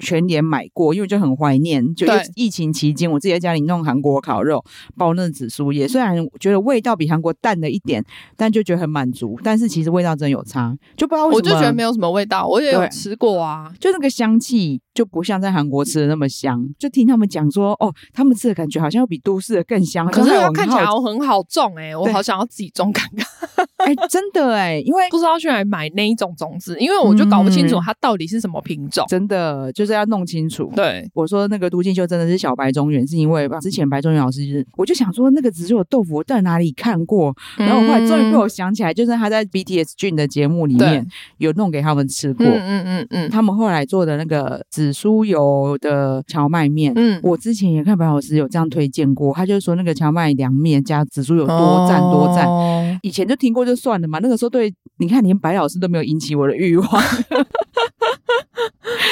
全联买过，因为就很怀念，就疫情期间，我自己在家里弄韩国烤肉，包那紫苏叶，虽然觉得味道比韩国淡了一点，但就觉得很满足。但是其实味道真有差，就不知道为什么，我就觉得没有什么味道。我也有吃过啊，就那个香气就不像在韩国吃的那么香。就听他们讲说，哦，他们吃的感觉好像要比都市的更香。可是它看起来很好种哎、欸，我好想要自己种看看。哎、欸，真的哎、欸，因为不知道去哪里买那一种种子，因为我就搞不清楚它到底是什么品种。嗯、真的就是要弄清楚。对，我说那个都敬秀真的是小白中原，是因为之前白中原老师就是，我就想说那个紫苏豆腐我在哪里看过，然后我后来终于被我想起来，就是他在 BTS Jin 的节目里面有弄给他们吃过。嗯嗯嗯嗯，他们后来做的那个紫苏油的荞麦面，嗯，我之前也看白老师有这样推荐过，他就说那个荞麦凉面加紫苏油多赞多赞。哦、以前就听过就算了嘛，那个时候对，你看连白老师都没有引起我的欲望。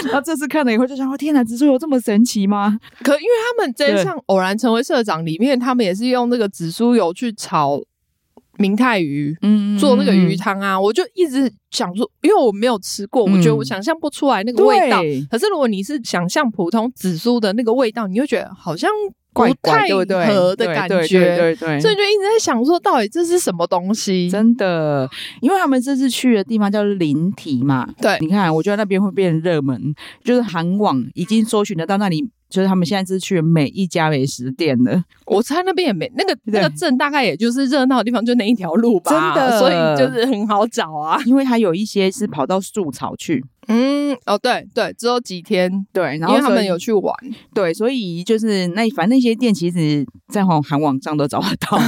然后这次看了以后就想说：天哪，紫苏油这么神奇吗？可因为他们真像偶然成为社长里面，他们也是用那个紫苏油去炒明太鱼，嗯，做那个鱼汤啊。我就一直想说，因为我没有吃过，我觉得我想象不出来那个味道。可是如果你是想象普通紫苏的那个味道，你会觉得好像。不太合的感觉，对对对，所以就一直在想说，到底这是什么东西？真的，因为他们这次去的地方叫林体嘛，对，你看，我觉得那边会变热门，就是韩网已经搜寻得到那里，就是他们现在是去每一家美食店的。我猜那边也没那个那个镇，大概也就是热闹的地方，就那一条路吧，真的，所以就是很好找啊。因为它有一些是跑到树草去。嗯，哦，对对，只有几天，对，然后因为他们有去玩，对，所以就是那反正那些店，其实在网韩网上都找得到，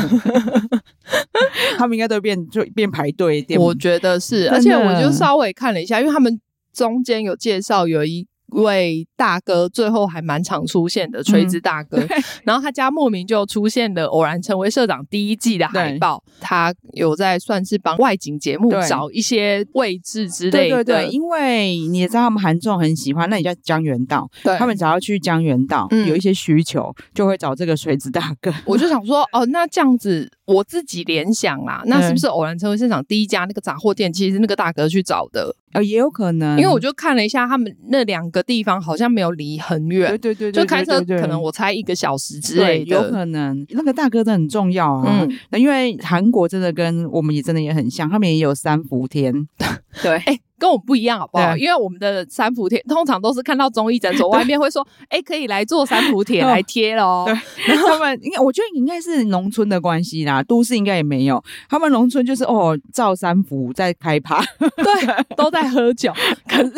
他们应该都变就变排队店，我觉得是，而且我就稍微看了一下，因为他们中间有介绍有一。位大哥最后还蛮常出现的，垂直大哥，嗯、然后他家莫名就出现了，偶然成为社长第一季的海报，他有在算是帮外景节目找一些位置之类的。对对对，因为你也知道他们韩众很喜欢，那你叫江原道，对，他们只要去江原道、嗯、有一些需求，就会找这个垂直大哥。我就想说，哦，那这样子。我自己联想啦，那是不是偶然成为社长第一家那个杂货店？其实是那个大哥去找的，呃，也有可能，因为我就看了一下，他们那两个地方好像没有离很远，对对对，就开车可能我猜一个小时之类的，有可能。那个大哥真的很重要啊，嗯，那因为韩国真的跟我们也真的也很像，他们也有三伏天，对，哎。跟我们不一样，好不好？因为我们的三伏贴通常都是看到中医诊所外面会说，哎，可以来做三伏贴来贴咯。对，然 后他们应该，我觉得应该是农村的关系啦，都市应该也没有。他们农村就是哦，照三伏在开趴，对，都在喝酒。可是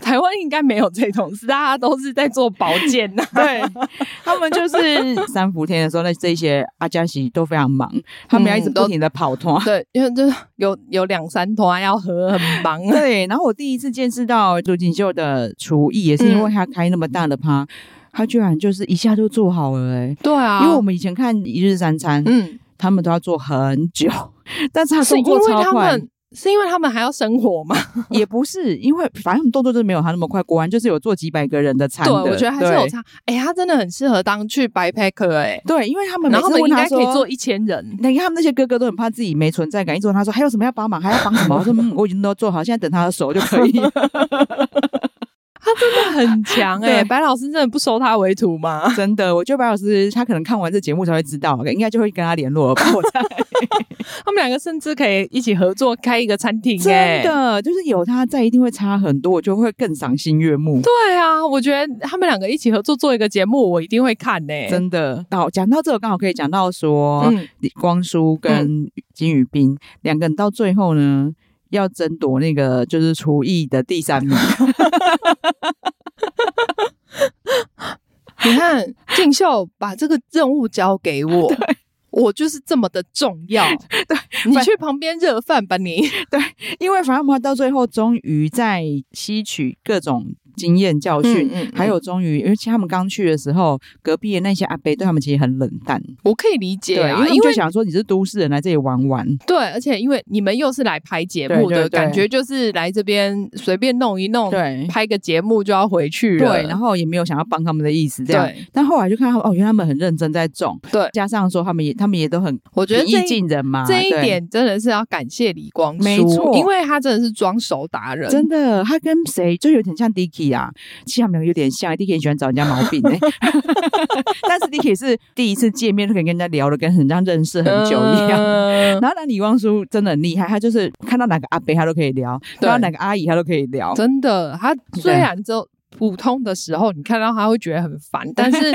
台湾应该没有这种事，大家都是在做保健呐。对，他们就是三伏天的时候，那这些阿加西都非常忙，他们要一直不停的跑团。对，因为就是有有两三团要喝，很忙。对，然后我第一次见识到朱锦秀的厨艺，也是因为他开那么大的趴，嗯、他居然就是一下就做好了哎。对啊，因为我们以前看一日三餐，嗯，他们都要做很久，但是他做过超快。是因为他们还要生活吗？也不是，因为反正动作就是没有他那么快。果然就是有做几百个人的餐的。对，我觉得还是有差。哎、欸，他真的很适合当去 backpacker 哎。对，因为他们然后他们应该可以做一千人。你看他们那些哥哥都很怕自己没存在感，一直问他说还有什么要帮忙，还要帮什么？我说嗯我已经都做好，现在等他的手就可以。他真的很强哎、欸，白老师真的不收他为徒吗？真的，我觉得白老师他可能看完这节目才会知道，应该就会跟他联络了吧。我猜 他们两个甚至可以一起合作开一个餐厅、欸，真的就是有他在，一定会差很多，我就会更赏心悦目。对啊，我觉得他们两个一起合作做一个节目，我一定会看呢、欸。真的，好，讲到这个刚好可以讲到说，嗯、光洙跟金宇彬两个人到最后呢。要争夺那个就是厨艺的第三名，你看静秀把这个任务交给我，我就是这么的重要。对，你去旁边热饭吧，你。对，因为反正我们到最后终于在吸取各种。经验教训，嗯还有终于，因为其他们刚去的时候，隔壁的那些阿伯对他们其实很冷淡。我可以理解啊，因为就想说你是都市人来这里玩玩。对，而且因为你们又是来拍节目的，感觉就是来这边随便弄一弄，对，拍个节目就要回去了。对，然后也没有想要帮他们的意思，这样。对。但后来就看到哦，原来他们很认真在种。对。加上说他们也，他们也都很，我觉得平易近人嘛。这一点真的是要感谢李光洙，没错，因为他真的是装熟达人，真的，他跟谁就有点像 Dicky 啊，其实他们两个有点像，Dicky 喜欢找人家毛病哎，但是 Dicky 是第一次见面就可以跟人家聊的，跟很像认识很久一样。然后那李光叔真的很厉害，他就是看到哪个阿伯他都可以聊，看到哪个阿姨他都可以聊，真的。他虽然就普通的时候，你看到他会觉得很烦，但是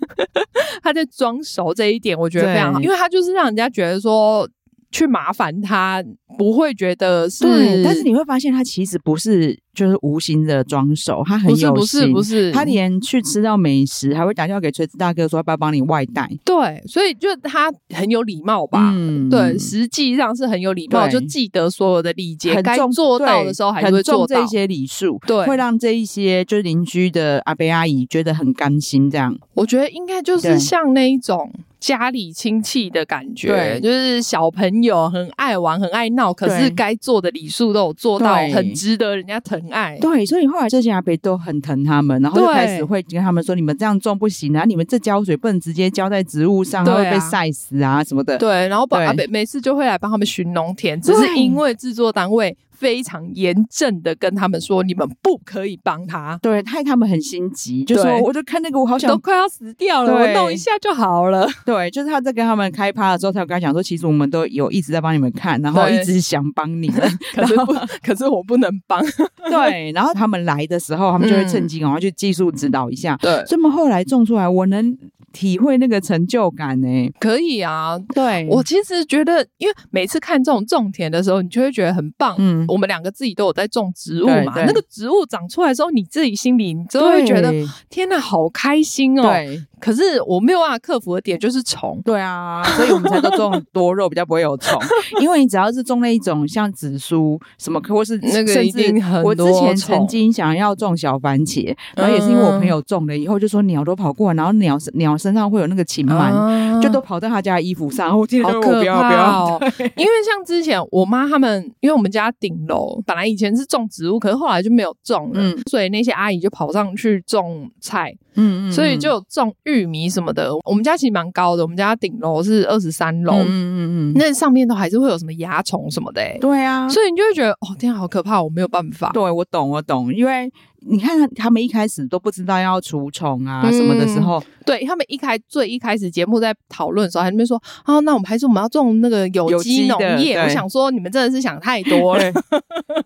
他在装熟这一点，我觉得非常好，因为他就是让人家觉得说。去麻烦他，不会觉得是，对，但是你会发现他其实不是就是无心的装熟，他很有心，不是不是，他连去吃到美食还会打电话给锤子大哥说要不要帮你外带，对，所以就他很有礼貌吧，嗯，对，实际上是很有礼貌，就记得所有的礼节，该做到的时候还是会做到这些礼数，对，会让这一些就是邻居的阿伯阿姨觉得很甘心，这样，我觉得应该就是像那一种。家里亲戚的感觉，对，就是小朋友很爱玩、很爱闹，可是该做的礼数都有做到，很值得人家疼爱。对，所以后来这些阿伯都很疼他们，然后就开始会跟他们说：“你们这样种不行啊，你们这浇水不能直接浇在植物上，它会被晒死啊什么的。”对，然后把阿伯每次就会来帮他们巡农田，只是因为制作单位。非常严正的跟他们说，你们不可以帮他，对，害他们很心急，就说我就看那个，我好想都快要死掉了，我弄一下就好了。对，就是他在跟他们开趴的时候，他有跟他讲说，其实我们都有一直在帮你们看，然后一直想帮你们，可是不，可是我不能帮。对，然后他们来的时候，他们就会趁机赶快去技术指导一下。对，这么后来种出来，我能。体会那个成就感呢、欸？可以啊，对，我其实觉得，因为每次看这种种田的时候，你就会觉得很棒。嗯，我们两个自己都有在种植物嘛，那个植物长出来之后，你自己心里你就会觉得，天哪，好开心哦。对。可是我没有办法克服的点就是虫，对啊，所以我们才都种多肉，比较不会有虫。因为你只要是种那一种像紫苏什么，或是那个一定很多。我之前曾经想要种小番茄，然后也是因为我朋友种了以后，就说鸟都跑过来，然后鸟鸟身上会有那个禽螨，就都跑到他家的衣服上。我记得好可怕哦！因为像之前我妈他们，因为我们家顶楼本来以前是种植物，可是后来就没有种了，所以那些阿姨就跑上去种菜。嗯嗯，所以就种玉米什么的。我们家其实蛮高的，我们家顶楼是二十三楼。嗯嗯嗯，那上面都还是会有什么蚜虫什么的。对啊，所以你就会觉得，哦，天啊，好可怕，我没有办法。对，我懂，我懂，因为。你看他们一开始都不知道要除虫啊什么的时候，嗯、对他们一开最一开始节目在讨论的时候，还在那边说啊，那我们还是我们要种那个有机农业。我想说，你们真的是想太多了。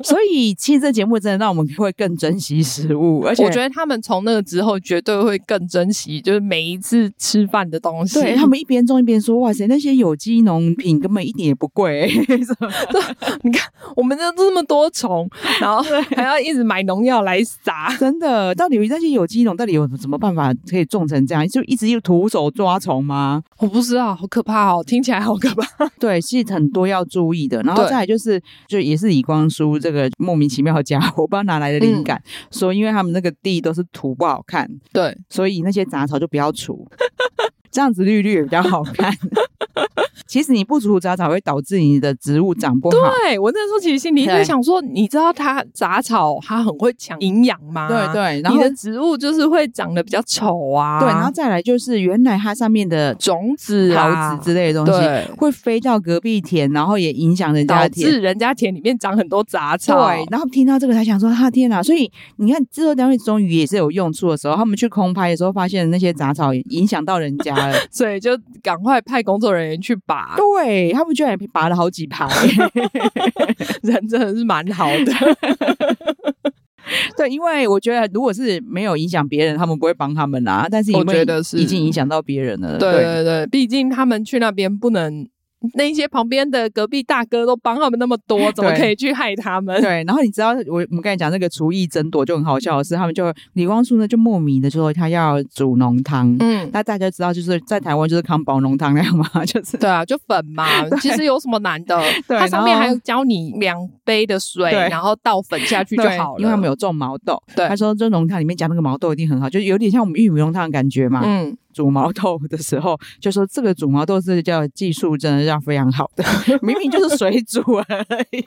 所以其实这节目真的让我们会更珍惜食物，而且我觉得他们从那个之后绝对会更珍惜，就是每一次吃饭的东西。对他们一边种一边说，哇塞，那些有机农品根本一点也不贵。对，你看我们这这么多虫，然后还要一直买农药来。啥？真的？到底那些有机农到底有什么办法可以种成这样？就一直用徒手抓虫吗？我不知道，好可怕哦！听起来好可怕。对，是很多要注意的。然后再来就是，就也是李光洙这个莫名其妙的家伙，我不知道哪来的灵感，嗯、说因为他们那个地都是土不好看，对，所以那些杂草就不要除，这样子绿绿也比较好看。其实你不除杂草会导致你的植物长不好。对，我那时候其实心里在想说，你知道它杂草它很会抢营养吗？对对，然后你的植物就是会长得比较丑啊。对，然后再来就是原来它上面的种子、桃子之类的东西会飞到隔壁田，然后也影响人家田，导致人家田里面长很多杂草。对，然后听到这个才想说，他天哪！所以你看制作单位终于也是有用处的时候，他们去空拍的时候发现那些杂草影响到人家了，所以就赶快派工作人员去拔。对，他们居然也拔了好几排，人真的是蛮好的。对，因为我觉得如果是没有影响别人，他们不会帮他们啦。但是我觉得是已经影响到别人了，对对对，毕竟他们去那边不能那些旁边的隔壁大哥都帮他们那么多，怎么可以去害他们？对，然后你知道我我们刚才讲那个厨艺争夺就很好笑的是，他们就李光洙呢就莫名的就说他要煮浓汤，嗯，那大家知道就是在台湾就是康宝浓汤那样嘛，就是对啊，就粉嘛，其实有什么难的？对，它上面还有教你两杯的水，然后倒粉下去就好了，因为他们有种毛豆，对，他说这浓汤里面加那个毛豆一定很好，就有点像我们玉米浓汤的感觉嘛，嗯。煮毛豆的时候，就说这个煮毛豆是叫技术，真的是非常好的。明明就是水煮而已。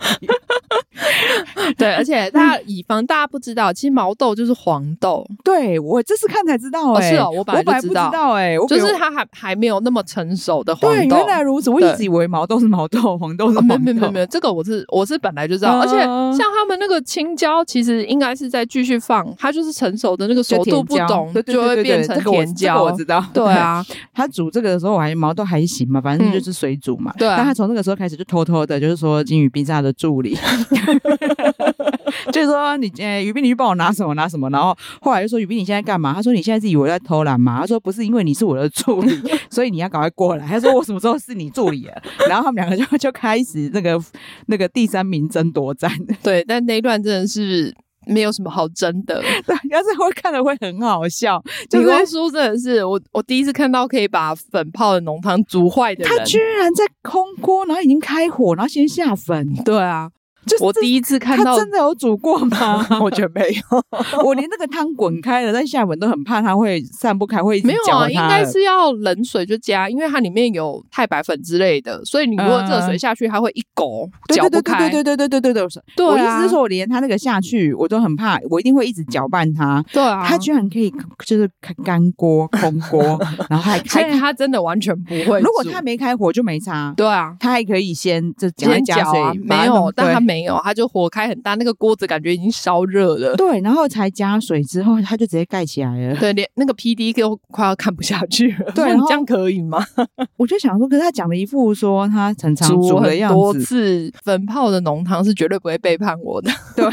对，而且大家以防大家不知道，其实毛豆就是黄豆。对，我这次看才知道哦，是哦，我本来不知道哎、欸，就是它还还没有那么成熟的黄豆。对，原来如此，我一直以为毛豆是毛豆，黄豆是黄豆。没有没有没有，这个我是我是本来就知道。而且像他们那个青椒，其实应该是在继续放，它就是成熟的那个熟度不懂，就会变成甜椒。我知道。对啊，他煮这个的时候，我还毛豆还行嘛，反正就是水煮嘛。对，但他从那个时候开始就偷偷的，就是说金宇彬是他的助理，就是说你呃，宇斌你去帮我拿什么拿什么，然后后来就说宇斌你现在干嘛？他说你现在是以为在偷懒嘛？他说不是，因为你是我的助理，所以你要赶快过来。他说我什么时候是你助理了？然后他们两个就 就开始那个那个第三名争夺战。对，但那一段真的是。没有什么好争的，对，要是会看的会很好笑。李光洙真的是我，我第一次看到可以把粉泡的浓汤煮坏的人，他居然在空锅，然后已经开火，然后先下粉。对啊。就是我第一次看到，他真的有煮过吗？我觉得没有，我连那个汤滚开了但下粉都很怕它会散不开，会。没有啊，应该是要冷水就加，因为它里面有太白粉之类的，所以你如果热水下去，它会一勾搅不开。对对对对对对对对，对，我意思是说，我连它那个下去，我都很怕，我一定会一直搅拌它。对啊，它居然可以就是干锅空锅，然后还 开它真的完全不会。如果它没开火就没差。对啊，它还可以先就先加水，没有，但它没有，它就火开很大，那个锅子感觉已经烧热了。对，然后才加水之后，它就直接盖起来了。对，连那个 PD 都快要看不下去了。对，这样可以吗？我就想说，可是他讲了一副说他常常煮的样子，多次粉泡的浓汤是绝对不会背叛我的。对，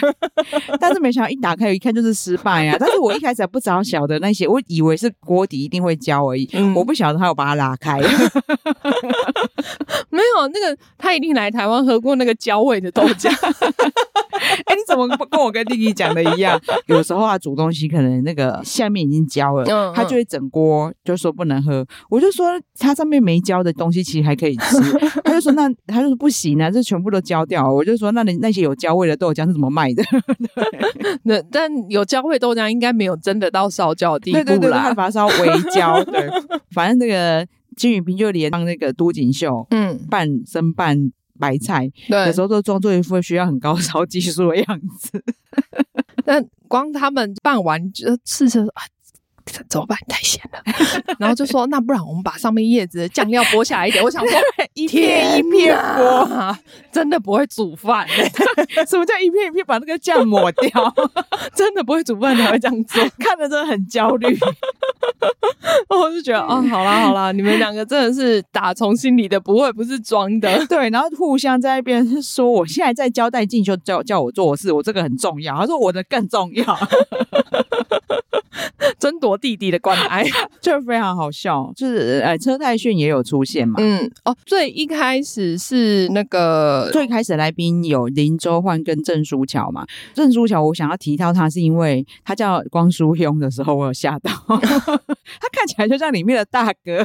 但是没想到一打开一看就是失败啊！但是我一开始还不知道晓得那些，我以为是锅底一定会焦而已，嗯、我不晓得他有把它拉开。没有，那个他一定来台湾喝过那个焦味的豆浆。哎、欸，你怎么跟我跟弟弟讲的一样？有时候啊煮东西可能那个下面已经焦了，嗯嗯、他就会整锅就说不能喝。我就说他上面没焦的东西其实还可以吃，他就说那他就说不行啊，这全部都焦掉。我就说那你那些有焦味的豆浆是怎么卖的？那但有焦味豆浆应该没有真的到烧焦的地步啦，对对对，他把它烧微焦。对，反正那个金宇彬就连帮那个都锦秀嗯扮生扮。白菜，对，有时候都装作一副需要很高超技术的样子。但光他们拌完就试着啊，怎么办？太咸了。然后就说，那不然我们把上面叶子的酱料剥下来一点。我想说，一片一片剥，真的不会煮饭。什么叫一片一片把那个酱抹掉？真的不会煮饭才会这样做，看着真的很焦虑。我就觉得，哦，好啦好啦，你们两个真的是打从心里的，不会不是装的。对，然后互相在一边说，我现在在交代进修，叫叫我做事，我这个很重要。他说我的更重要。争夺弟弟的关爱，就非常好笑。就是，呃，车太鉉也有出现嘛？嗯，哦，最一开始是那个最开始来宾有林周焕跟郑书乔嘛？郑书乔，我想要提到他，是因为他叫光叔兄的时候，我有吓到。他看起来就像里面的大哥，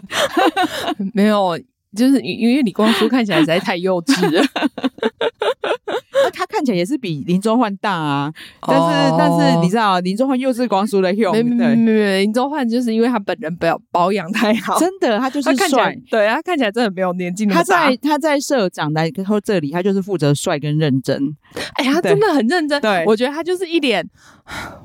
没有，就是因为李光洙看起来实在太幼稚了。他看起来也是比林周焕大啊，但是、哦、但是你知道，林周焕又是光叔的兄，对，没没林周焕就是因为他本人保保养太好，真的，他就是帅，对，他看起来真的没有年纪。他在他在社长来后这里，他就是负责帅跟认真。哎呀，他真的很认真，对，我觉得他就是一脸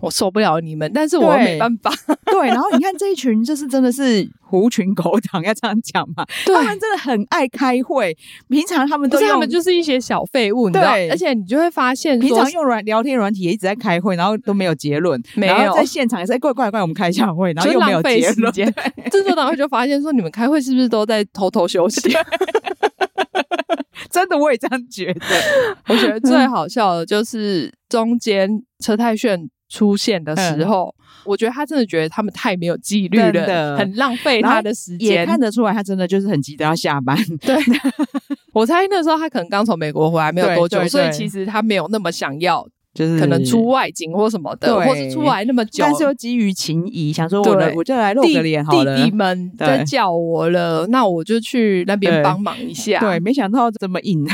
我受不了你们，但是我没办法。对，然后你看这一群，就是真的是。狐群狗党要这样讲嘛？对，他们真的很爱开会，平常他们都是他们就是一些小废物，你知道？而且你就会发现，平常用软聊天软体也一直在开会，然后都没有结论，没有在现场也是怪怪怪，我们开一下会，然后又没有结论。这时候，然后 就发现说，你们开会是不是都在偷偷休息？真的，我也这样觉得。我觉得最好笑的就是中间车太炫出现的时候。嗯我觉得他真的觉得他们太没有纪律了，很浪费他的时间。也看得出来，他真的就是很急着要下班。对，我猜那时候他可能刚从美国回来没有多久，所以其实他没有那么想要。就是可能出外景或什么的，或是出来那么久，但是又基于情谊，想说我的我就来露个脸好了。弟弟们在叫我了，那我就去那边帮忙一下。对，没想到这么硬，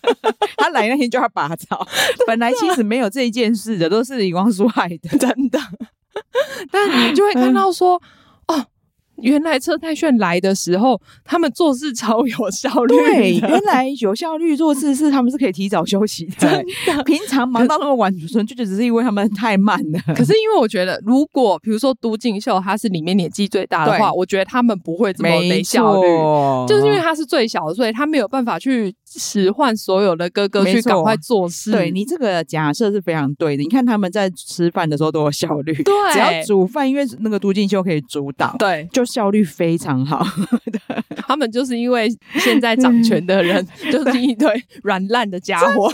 他来那天就要拔草。本来其实没有这一件事的，都是李光洙害的，真的。但你就会看到说。哦原来车太炫来的时候，他们做事超有效率。对，原来有效率做事是他们是可以提早休息的。真的，平常忙到那么晚，纯粹就只是因为他们太慢了。可是因为我觉得，如果比如说都敬秀他是里面年纪最大的话，我觉得他们不会这么没效率，就是因为他是最小的，所以他没有办法去使唤所有的哥哥去赶快做事。对，你这个假设是非常对的。你看他们在吃饭的时候多有效率，对，只要煮饭，因为那个都敬秀可以主导，对，就。效率非常好，他们就是因为现在掌权的人 就是一堆软烂的家伙，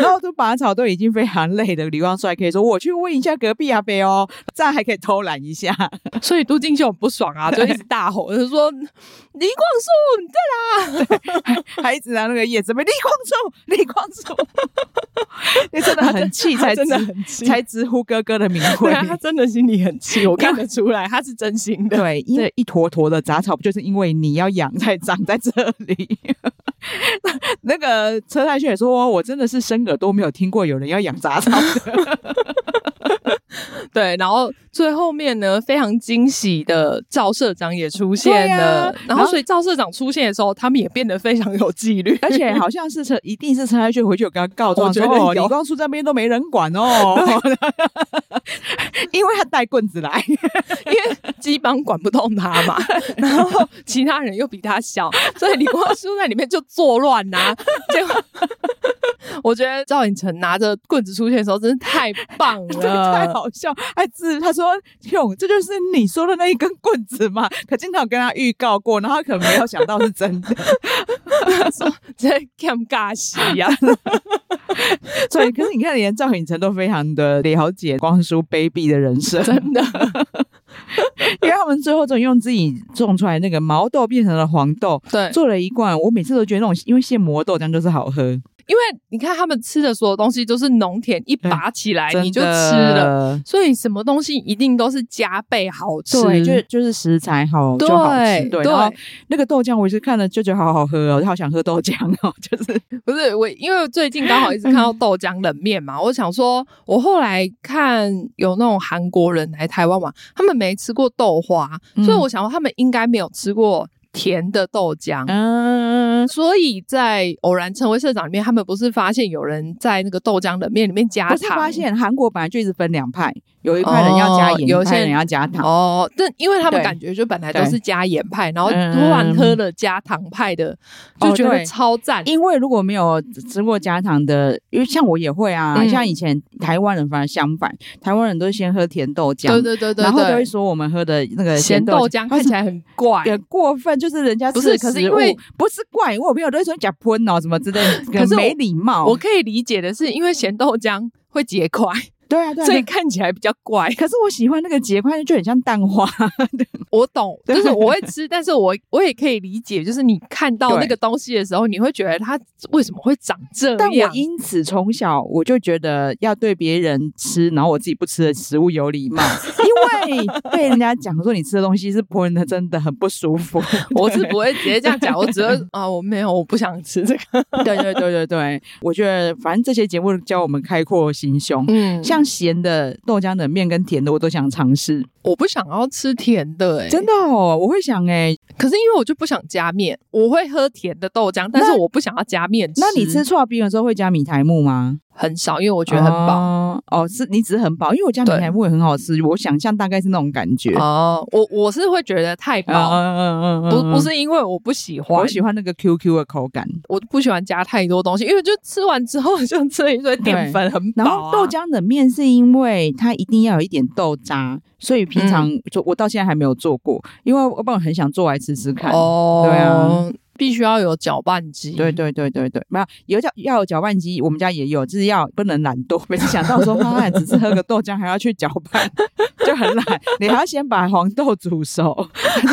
然后都拔草都已经非常累了。李光洙还可以说：“我去问一下隔壁阿伯哦，这样还可以偷懒一下。”所以都敬秀很不爽啊，就一直大吼，就说：“李光洙你在哪？”还一直拿那个叶子被李光洙，李光洙，你真的很气，才真的很气，才直呼哥哥的名讳。他真的心里很气。我看得出来，他是真心的。对，因为一坨坨的杂草，不就是因为你要养才长在这里？那个车太炫也说，我真的是生耳朵没有听过有人要养杂草的。对，然后最后面呢，非常惊喜的赵社长也出现了。啊、然后，所以赵社长出现的时候，他们也变得非常有纪律，而且好像是陈，一定是车太鉉回去有跟他告状说，李光洙这边都没人管哦，因为他带棍子来，因为基帮管不动他嘛，然后其他人又比他小，所以李光洙在里面就作乱呐、啊。结果，我觉得赵寅成拿着棍子出现的时候，真是太棒了，太好笑。还自他说：“哟，这就是你说的那一根棍子嘛？”可经常跟他预告过，然后他可能没有想到是真的。他说：“这尴尬死呀！”所以，可是你看，连赵寅成都非常的了解光叔卑鄙的人生，真的。因为他们最后终于用自己种出来那个毛豆变成了黄豆，对，做了一罐。我每次都觉得那种因为现磨豆浆就是好喝。因为你看他们吃的所有东西都是农田一拔起来你就吃了，所以什么东西一定都是加倍好吃。对，就就是食材好就好吃。对，然后那个豆浆我也是看了就觉得好好喝哦，我好想喝豆浆哦。就是不是我，因为最近刚好一直看到豆浆冷面嘛，我想说，我后来看有那种韩国人来台湾玩，他们没吃过豆花，所以我想说他们应该没有吃过。甜的豆浆，嗯，所以在偶然成为社长里面，他们不是发现有人在那个豆浆冷面里面加糖？不是发现韩国本来就一直分两派，有一派人要加盐，哦、有些人要加糖。哦，但因为他们感觉就本来都是加盐派，然后突然喝了加糖派的，嗯、就觉得超赞、哦。因为如果没有吃过加糖的，因为像我也会啊，嗯、像以前台湾人反而相反，台湾人都是先喝甜豆浆，对对对对，然后都会说我们喝的那个咸豆浆看起来很怪，也过分。就是人家不是，可是因为不是怪，因为我朋友都会说假喷哦什么之类的，可是没礼貌。我可以理解的是，因为咸豆浆会结块。对啊，对啊，所以看起来比较怪。可是我喜欢那个结块，就很像蛋花。我懂，就是我会吃，但是我我也可以理解，就是你看到那个东西的时候，你会觉得它为什么会长这样？但我因此从小我就觉得要对别人吃，然后我自己不吃的食物有礼貌，因为被人家讲说你吃的东西是喷的，真的很不舒服。我是不会直接这样讲，我只会啊，我没有，我不想吃这个。对对对对对，我觉得反正这些节目教我们开阔心胸，嗯，像。咸的豆浆的面跟甜的我都想尝试，我不想要吃甜的哎、欸，真的哦，我会想哎、欸，可是因为我就不想加面，我会喝甜的豆浆，但是我不想要加面。那你吃剉冰的时候会加米苔木吗？很少，因为我觉得很饱。哦，哦，是你只是很饱，因为我家米苔木也很好吃。我想象大概是那种感觉。哦，我我是会觉得太饱。嗯嗯嗯，不不是因为我不喜欢，我喜欢那个 QQ 的口感。我不喜欢加太多东西，因为就吃完之后就吃了一堆淀粉，很饱。然后豆浆的面是因为它一定要有一点豆渣，所以平常就我到现在还没有做过，因为我本来很想做来吃吃看。哦，对啊。必须要有搅拌机。对对对对对，没有有搅要有搅拌机，我们家也有，就是要不能懒惰。每次想到说，妈妈只是喝个豆浆，还要去搅拌，就很懒。你还要先把黄豆煮熟，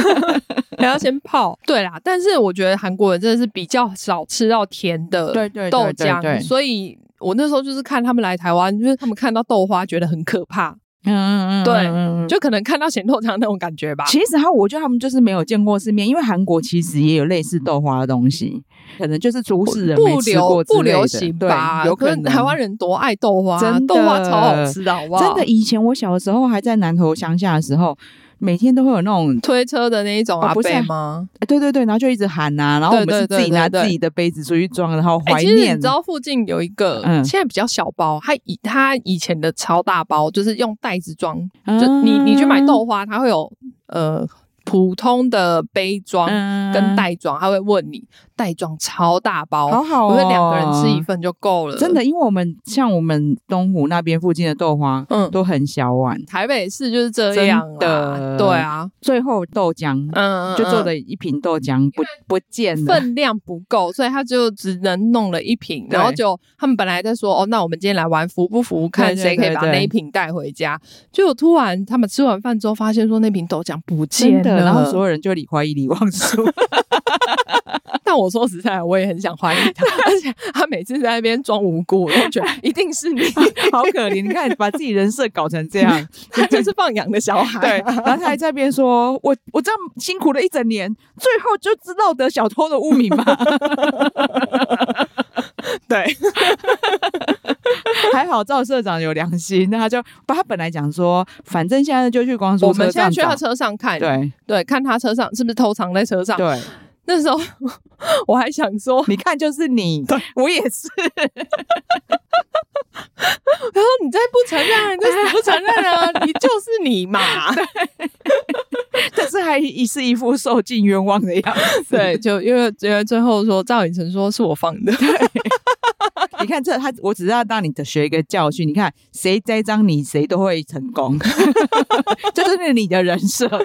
还要先泡。对啦，但是我觉得韩国人真的是比较少吃到甜的豆浆，所以我那时候就是看他们来台湾，就是他们看到豆花觉得很可怕。嗯嗯嗯，对，就可能看到咸豆浆那种感觉吧。其实他，我觉得他们就是没有见过世面，因为韩国其实也有类似豆花的东西，可能就是都市人不流不流行吧。有可能台湾人多爱豆花，真的豆花超好吃的，好不好？真的，以前我小的时候还在南投乡下的时候。每天都会有那种推车的那一种阿贝吗？对对对，然后就一直喊呐、啊，然后我们是自己拿自己的杯子出去装，然后怀念。其实你知道附近有一个，嗯，现在比较小包，它以它以前的超大包，就是用袋子装，就你你去买豆花，它会有呃。普通的杯装跟袋装，他会问你袋装超大包，好好哦，我觉得两个人吃一份就够了。真的，因为我们像我们东湖那边附近的豆花，嗯，都很小碗。台北市就是这样的，对啊。最后豆浆，嗯，就做了一瓶豆浆不不见了，分量不够，所以他就只能弄了一瓶。然后就他们本来在说，哦，那我们今天来玩服不服，看谁可以把那一瓶带回家。就突然他们吃完饭之后，发现说那瓶豆浆不见了。然后所有人就李怀疑李旺叔，但我说实在，我也很想怀疑他，而且他每次在那边装无辜，我就觉得 一定是你，好可怜。你看把自己人设搞成这样，他就是放羊的小孩。对，然后他还在那边说：“我我这样辛苦了一整年，最后就知道得小偷的污名吧。”对。还好赵社长有良心，那他就把他本来讲说，反正现在就去光速，我们现在去他车上看，对对，看他车上是不是偷藏在车上。对，那时候 我还想说，你看就是你，对我也是。然后你再不承认，你就死不承认啊！你就是你嘛。对，但是还一是一副受尽冤枉的样子。对，就因为因为最后说赵寅成说是我放的。对。你看这他，我只是要让你的学一个教训。你看谁栽赃你，谁都会成功，这就是你的人设。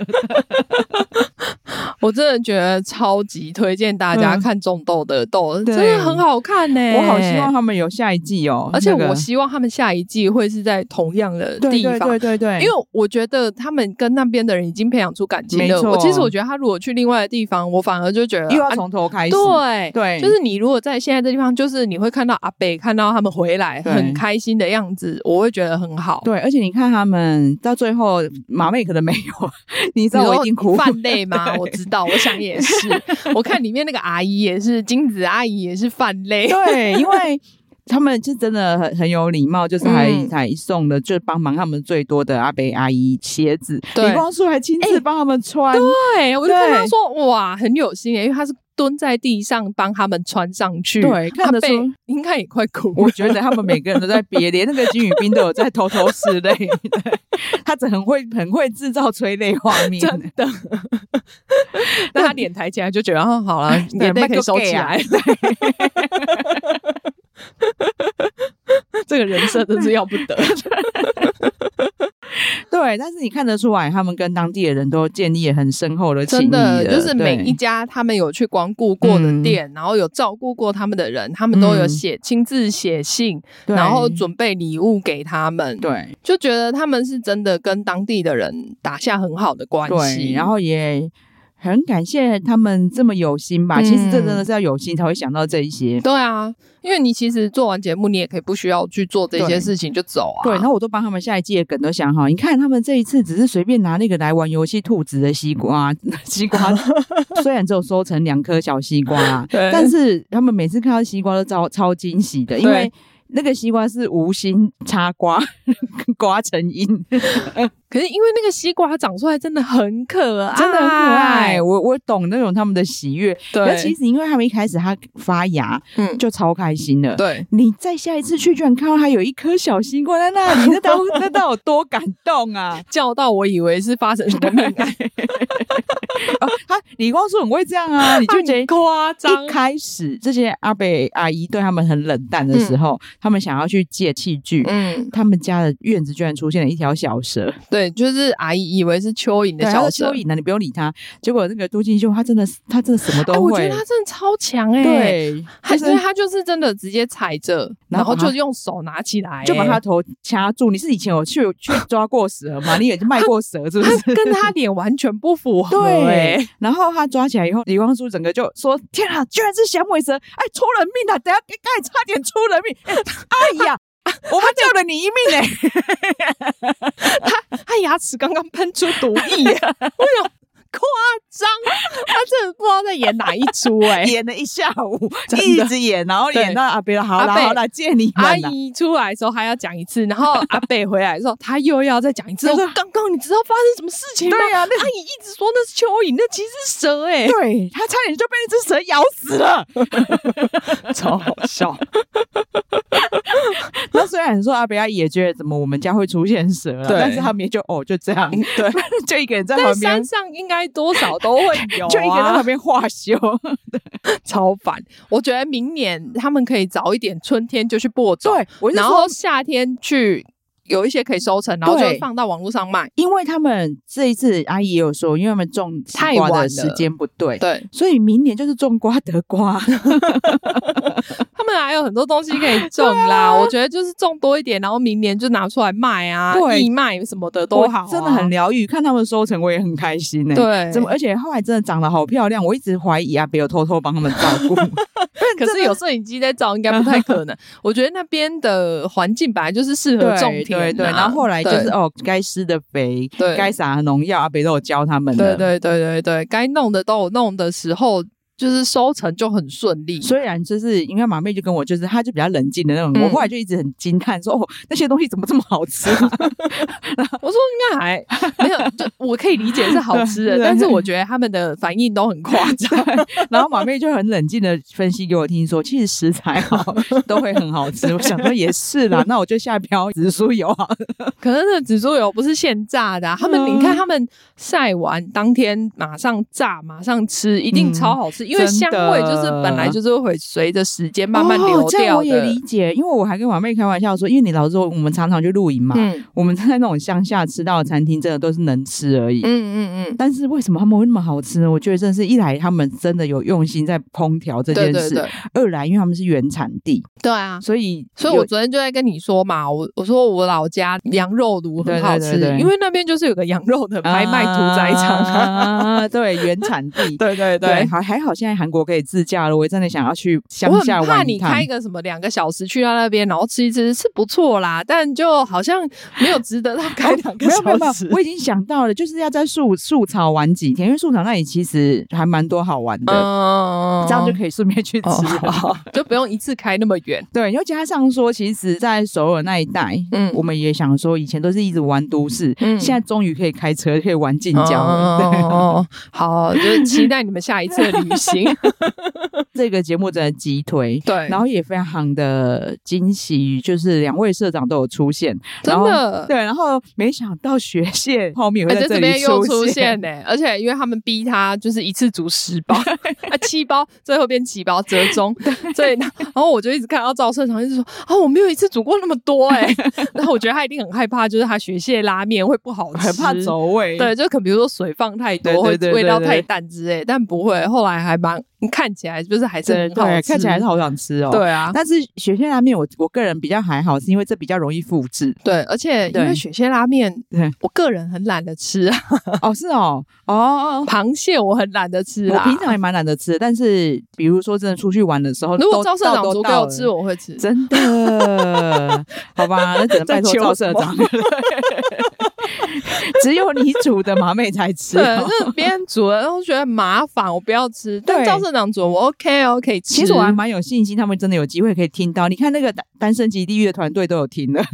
我真的觉得超级推荐大家看种豆的豆，真的很好看呢。我好希望他们有下一季哦，而且我希望他们下一季会是在同样的地方。对对对，因为我觉得他们跟那边的人已经培养出感情了。我其实我觉得他如果去另外的地方，我反而就觉得又要从头开始。对对，就是你如果在现在这地方，就是你会看到阿伯。看到他们回来很开心的样子，我会觉得很好。对，而且你看他们到最后，马妹可能没有，你知道我一定哭泛泪吗？我知道，我想也是。我看里面那个阿姨也是，金子阿姨也是泛泪。对，因为他们就真的很很有礼貌，就是还还送了，就帮忙他们最多的阿伯阿姨鞋子。李光洙还亲自帮他们穿。对，我就跟他说哇，很有心，因为他是。蹲在地上帮他们穿上去，对，看得出 应该也快哭。我觉得他们每个人都在憋，连那个金宇彬都有在偷偷拭泪。他只很会很会制造催泪画面，真的。那他脸抬起来就觉得哦，好了，眼泪可以收起来。这个人设真是要不得。对，但是你看得出来，他们跟当地的人都建立了很深厚的情谊。真的，就是每一家他们有去光顾过的店，然后有照顾过他们的人，他们都有写亲自写信，然后准备礼物给他们。对，就觉得他们是真的跟当地的人打下很好的关系，然后也。很感谢他们这么有心吧？其实这真的是要有心才会想到这一些。对啊，因为你其实做完节目，你也可以不需要去做这些事情就走啊。对，然后我都帮他们下一季的梗都想好。你看他们这一次只是随便拿那个来玩游戏，兔子的西瓜，西瓜 虽然只有收成两颗小西瓜啊，但是他们每次看到西瓜都超超惊喜的，因为。那个西瓜是无心插瓜，瓜成荫。可是因为那个西瓜长出来真的很可爱，真的很可爱。我我懂那种他们的喜悦。对，那其实因为他们一开始它发芽，嗯，就超开心的。对，你再下一次去，居然看到它有一颗小西瓜在那里，那到 那到有多感动啊！叫到我以为是发生什么命案。他李光洙很会这样啊，你就觉得夸张。一开始这些阿北阿姨对他们很冷淡的时候，嗯、他们想要去借器具，嗯，他们家的院子居然出现了一条小蛇。对，就是阿姨以为是蚯蚓的小蛇，蚯蚓呢，你不用理他。结果那个都金秀，他真的是，他真的什么都会。哎、我觉得他真的超强哎、欸，对，还是他就是真的直接踩着，然后就用手拿起来、欸，就把他头掐住。你是以前有去去 抓过蛇吗？你也是卖过蛇是不是？跟他脸完全不符合、欸。对，然后他抓起来以后，李光洙整个就说：“天啊，居然是响尾蛇！哎，出人命了！等下刚才差点出人命！哎呀，我们救了你一命哎！他他牙齿刚刚喷出毒液，我想。”夸张，他真的不知道在演哪一出哎、欸，演了一下午，一直演，然后演到阿伯好了好了，借你阿姨出来的时候还要讲一次，然后阿贝回来的时候他又要再讲一次。我说刚刚你知道发生什么事情吗？对呀、啊，那阿姨一直说那是蚯蚓，那其实是蛇哎、欸，对他差点就被那只蛇咬死了，超好笑。那虽然说阿伯阿姨也觉得怎么我们家会出现蛇了，但是他们也就哦就这样，对，就一个人在旁边，山上应该。多少都会有、啊，就一个人在旁边画休，超烦。我觉得明年他们可以早一点，春天就去播种，对，然后夏天去。有一些可以收成，然后就放到网络上卖。因为他们这一次阿姨也有说，因为他们种西瓜的时间不对，对，所以明年就是种瓜得瓜。他们还有很多东西可以种啦，啊、我觉得就是种多一点，然后明年就拿出来卖啊，义卖什么的都好、啊，真的很疗愈。看他们收成，我也很开心呢、欸。对，怎么而且后来真的长得好漂亮，我一直怀疑啊，别有偷偷帮他们照顾。可是有摄影机在照，应该不太可能。我觉得那边的环境本来就是适合种田。对对，然后后来就是哦，该施的肥，对，该撒的农药，阿北都有教他们的。对对对对对，该弄的都有弄的时候。就是收成就很顺利，虽然就是因为马妹就跟我就是，她就比较冷静的那种，嗯、我后来就一直很惊叹说哦，那些东西怎么这么好吃？我说应该还没有，就我可以理解是好吃的，但是我觉得他们的反应都很夸张。然后马妹就很冷静的分析给我听说，其实食材好都会很好吃。我想说也是啦，那我就下标紫苏油好了。可是那紫苏油不是现榨的、啊，他们、嗯、你看他们晒完当天马上炸马上吃，一定超好吃。嗯因为香味就是本来就是会随着时间慢慢流掉的。哦，这样我也理解，因为我还跟马妹开玩笑说，因为你老说我们常常去露营嘛，嗯，我们在那种乡下吃到的餐厅，真的都是能吃而已，嗯嗯嗯。但是为什么他们会那么好吃呢？我觉得真的是一来他们真的有用心在烹调这件事，对对对，二来因为他们是原产地，对啊，所以所以我昨天就在跟你说嘛，我我说我老家羊肉炉很好吃，因为那边就是有个羊肉的拍卖屠宰场啊，对，原产地，对对对，对，还还好。现在韩国可以自驾了，我真的想要去乡下玩。我很怕你开个什么两个小时去到那边，然后吃一吃是不错啦，但就好像没有值得他开两个小时。没有没有，我已经想到了，就是要在树树草玩几天，因为树草那里其实还蛮多好玩的，嗯、这样就可以顺便去吃，哦，就不用一次开那么远。对，又加上说，其实，在首尔那一带，嗯，我们也想说，以前都是一直玩都市，嗯，现在终于可以开车，可以玩近郊了。对哦，好，就是期待你们下一次的旅行。行，这个节目真的激推，对，然后也非常的惊喜，就是两位社长都有出现，真的，对，然后没想到学蟹泡面会在这里又出现。呢，而且因为他们逼他就是一次煮十包，啊七包，最后变几包折中，所以然后我就一直看到赵社长一直说啊，我没有一次煮过那么多哎，然后我觉得他一定很害怕，就是他学蟹拉面会不好吃，很怕走味，对，就可比如说水放太多，会味道太淡之类，但不会，后来还。蛮看起来就是还是很好吃，看起来还是好想吃哦。对啊，但是雪蟹拉面我我个人比较还好，是因为这比较容易复制。对，而且因为雪蟹拉面，对，我个人很懒得吃。哦，是哦，哦，螃蟹我很懒得吃，我平常也蛮懒得吃。但是比如说真的出去玩的时候，如果赵社长煮给我吃，我会吃。真的？好吧，那只能拜托赵社长。只有你煮的马妹才吃，对，就是别人煮的，然后觉得麻烦，我不要吃。但赵社长煮，我 OK 哦，可以吃。其实我还蛮有信心，他们真的有机会可以听到。你看那个单单身级地狱的团队都有听了，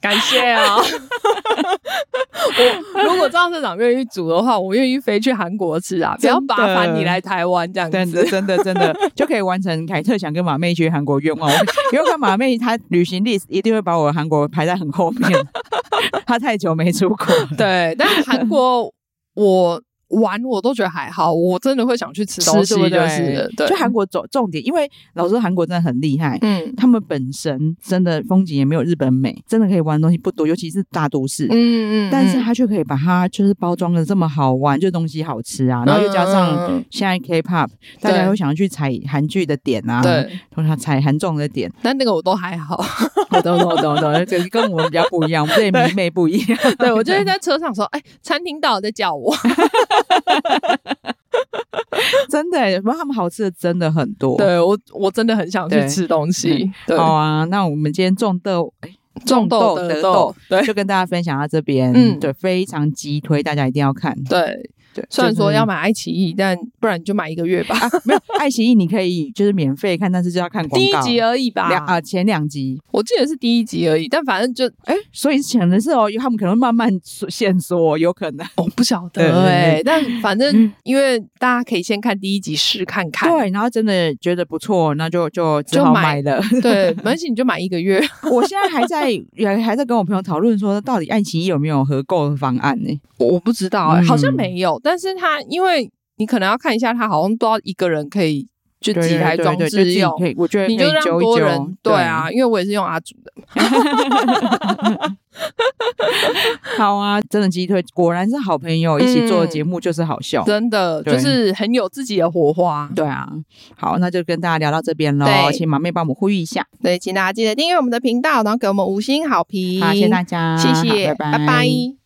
感谢啊、哦！我 如果赵社长愿意煮的话，我愿意飞去韩国吃啊！不要麻烦你来台湾这样子，真的真的真的就可以完成凯特想跟马妹去韩国愿望。因为看马妹她旅行 list 一定会把我韩国排在很后面，她太久没出国。对，但是韩国 我。玩我都觉得还好，我真的会想去吃东西，就是对。就韩国重重点，因为老实说韩国真的很厉害，嗯，他们本身真的风景也没有日本美，真的可以玩的东西不多，尤其是大都市，嗯嗯，但是他却可以把它就是包装的这么好玩，就东西好吃啊，然后又加上现在 K-pop，大家会想要去踩韩剧的点啊，对，通常踩韩综的点，但那个我都还好，我都懂懂懂，这跟我们比较不一样，我们这迷妹不一样，对，我就会在车上说，哎，餐厅到了再叫我。真的，不过他们好吃的真的很多。对我，我真的很想去吃东西。对好啊，那我们今天种豆，哎，种豆得豆，对，就跟大家分享到这边。嗯，对，非常急推，大家一定要看。对。对，虽然说要买爱奇艺，但不然你就买一个月吧。没有 爱奇艺，你可以就是免费看，但是就要看广告。第一集而已吧，两啊前两集，我记得是第一集而已。但反正就哎，所以可能是哦，他们可能慢慢线索，有可能我不晓得哎。但反正因为大家可以先看第一集试看看，对，然后真的觉得不错，那就就就买了。对，没关系，你就买一个月。我现在还在也还在跟我朋友讨论说，到底爱奇艺有没有合购的方案呢？我不知道哎，好像没有。但是他因为你可能要看一下，他好像都要一个人可以就几台装置用，我觉得你就让多人对啊，因为我也是用阿祖的。好啊，真的激推，果然是好朋友一起做的节目就是好笑，真的就是很有自己的火花。对啊，好，那就跟大家聊到这边喽，请马妹帮我们呼吁一下，对，请大家记得订阅我们的频道，然后给我们五星好评，好，谢谢大家，谢谢，拜拜。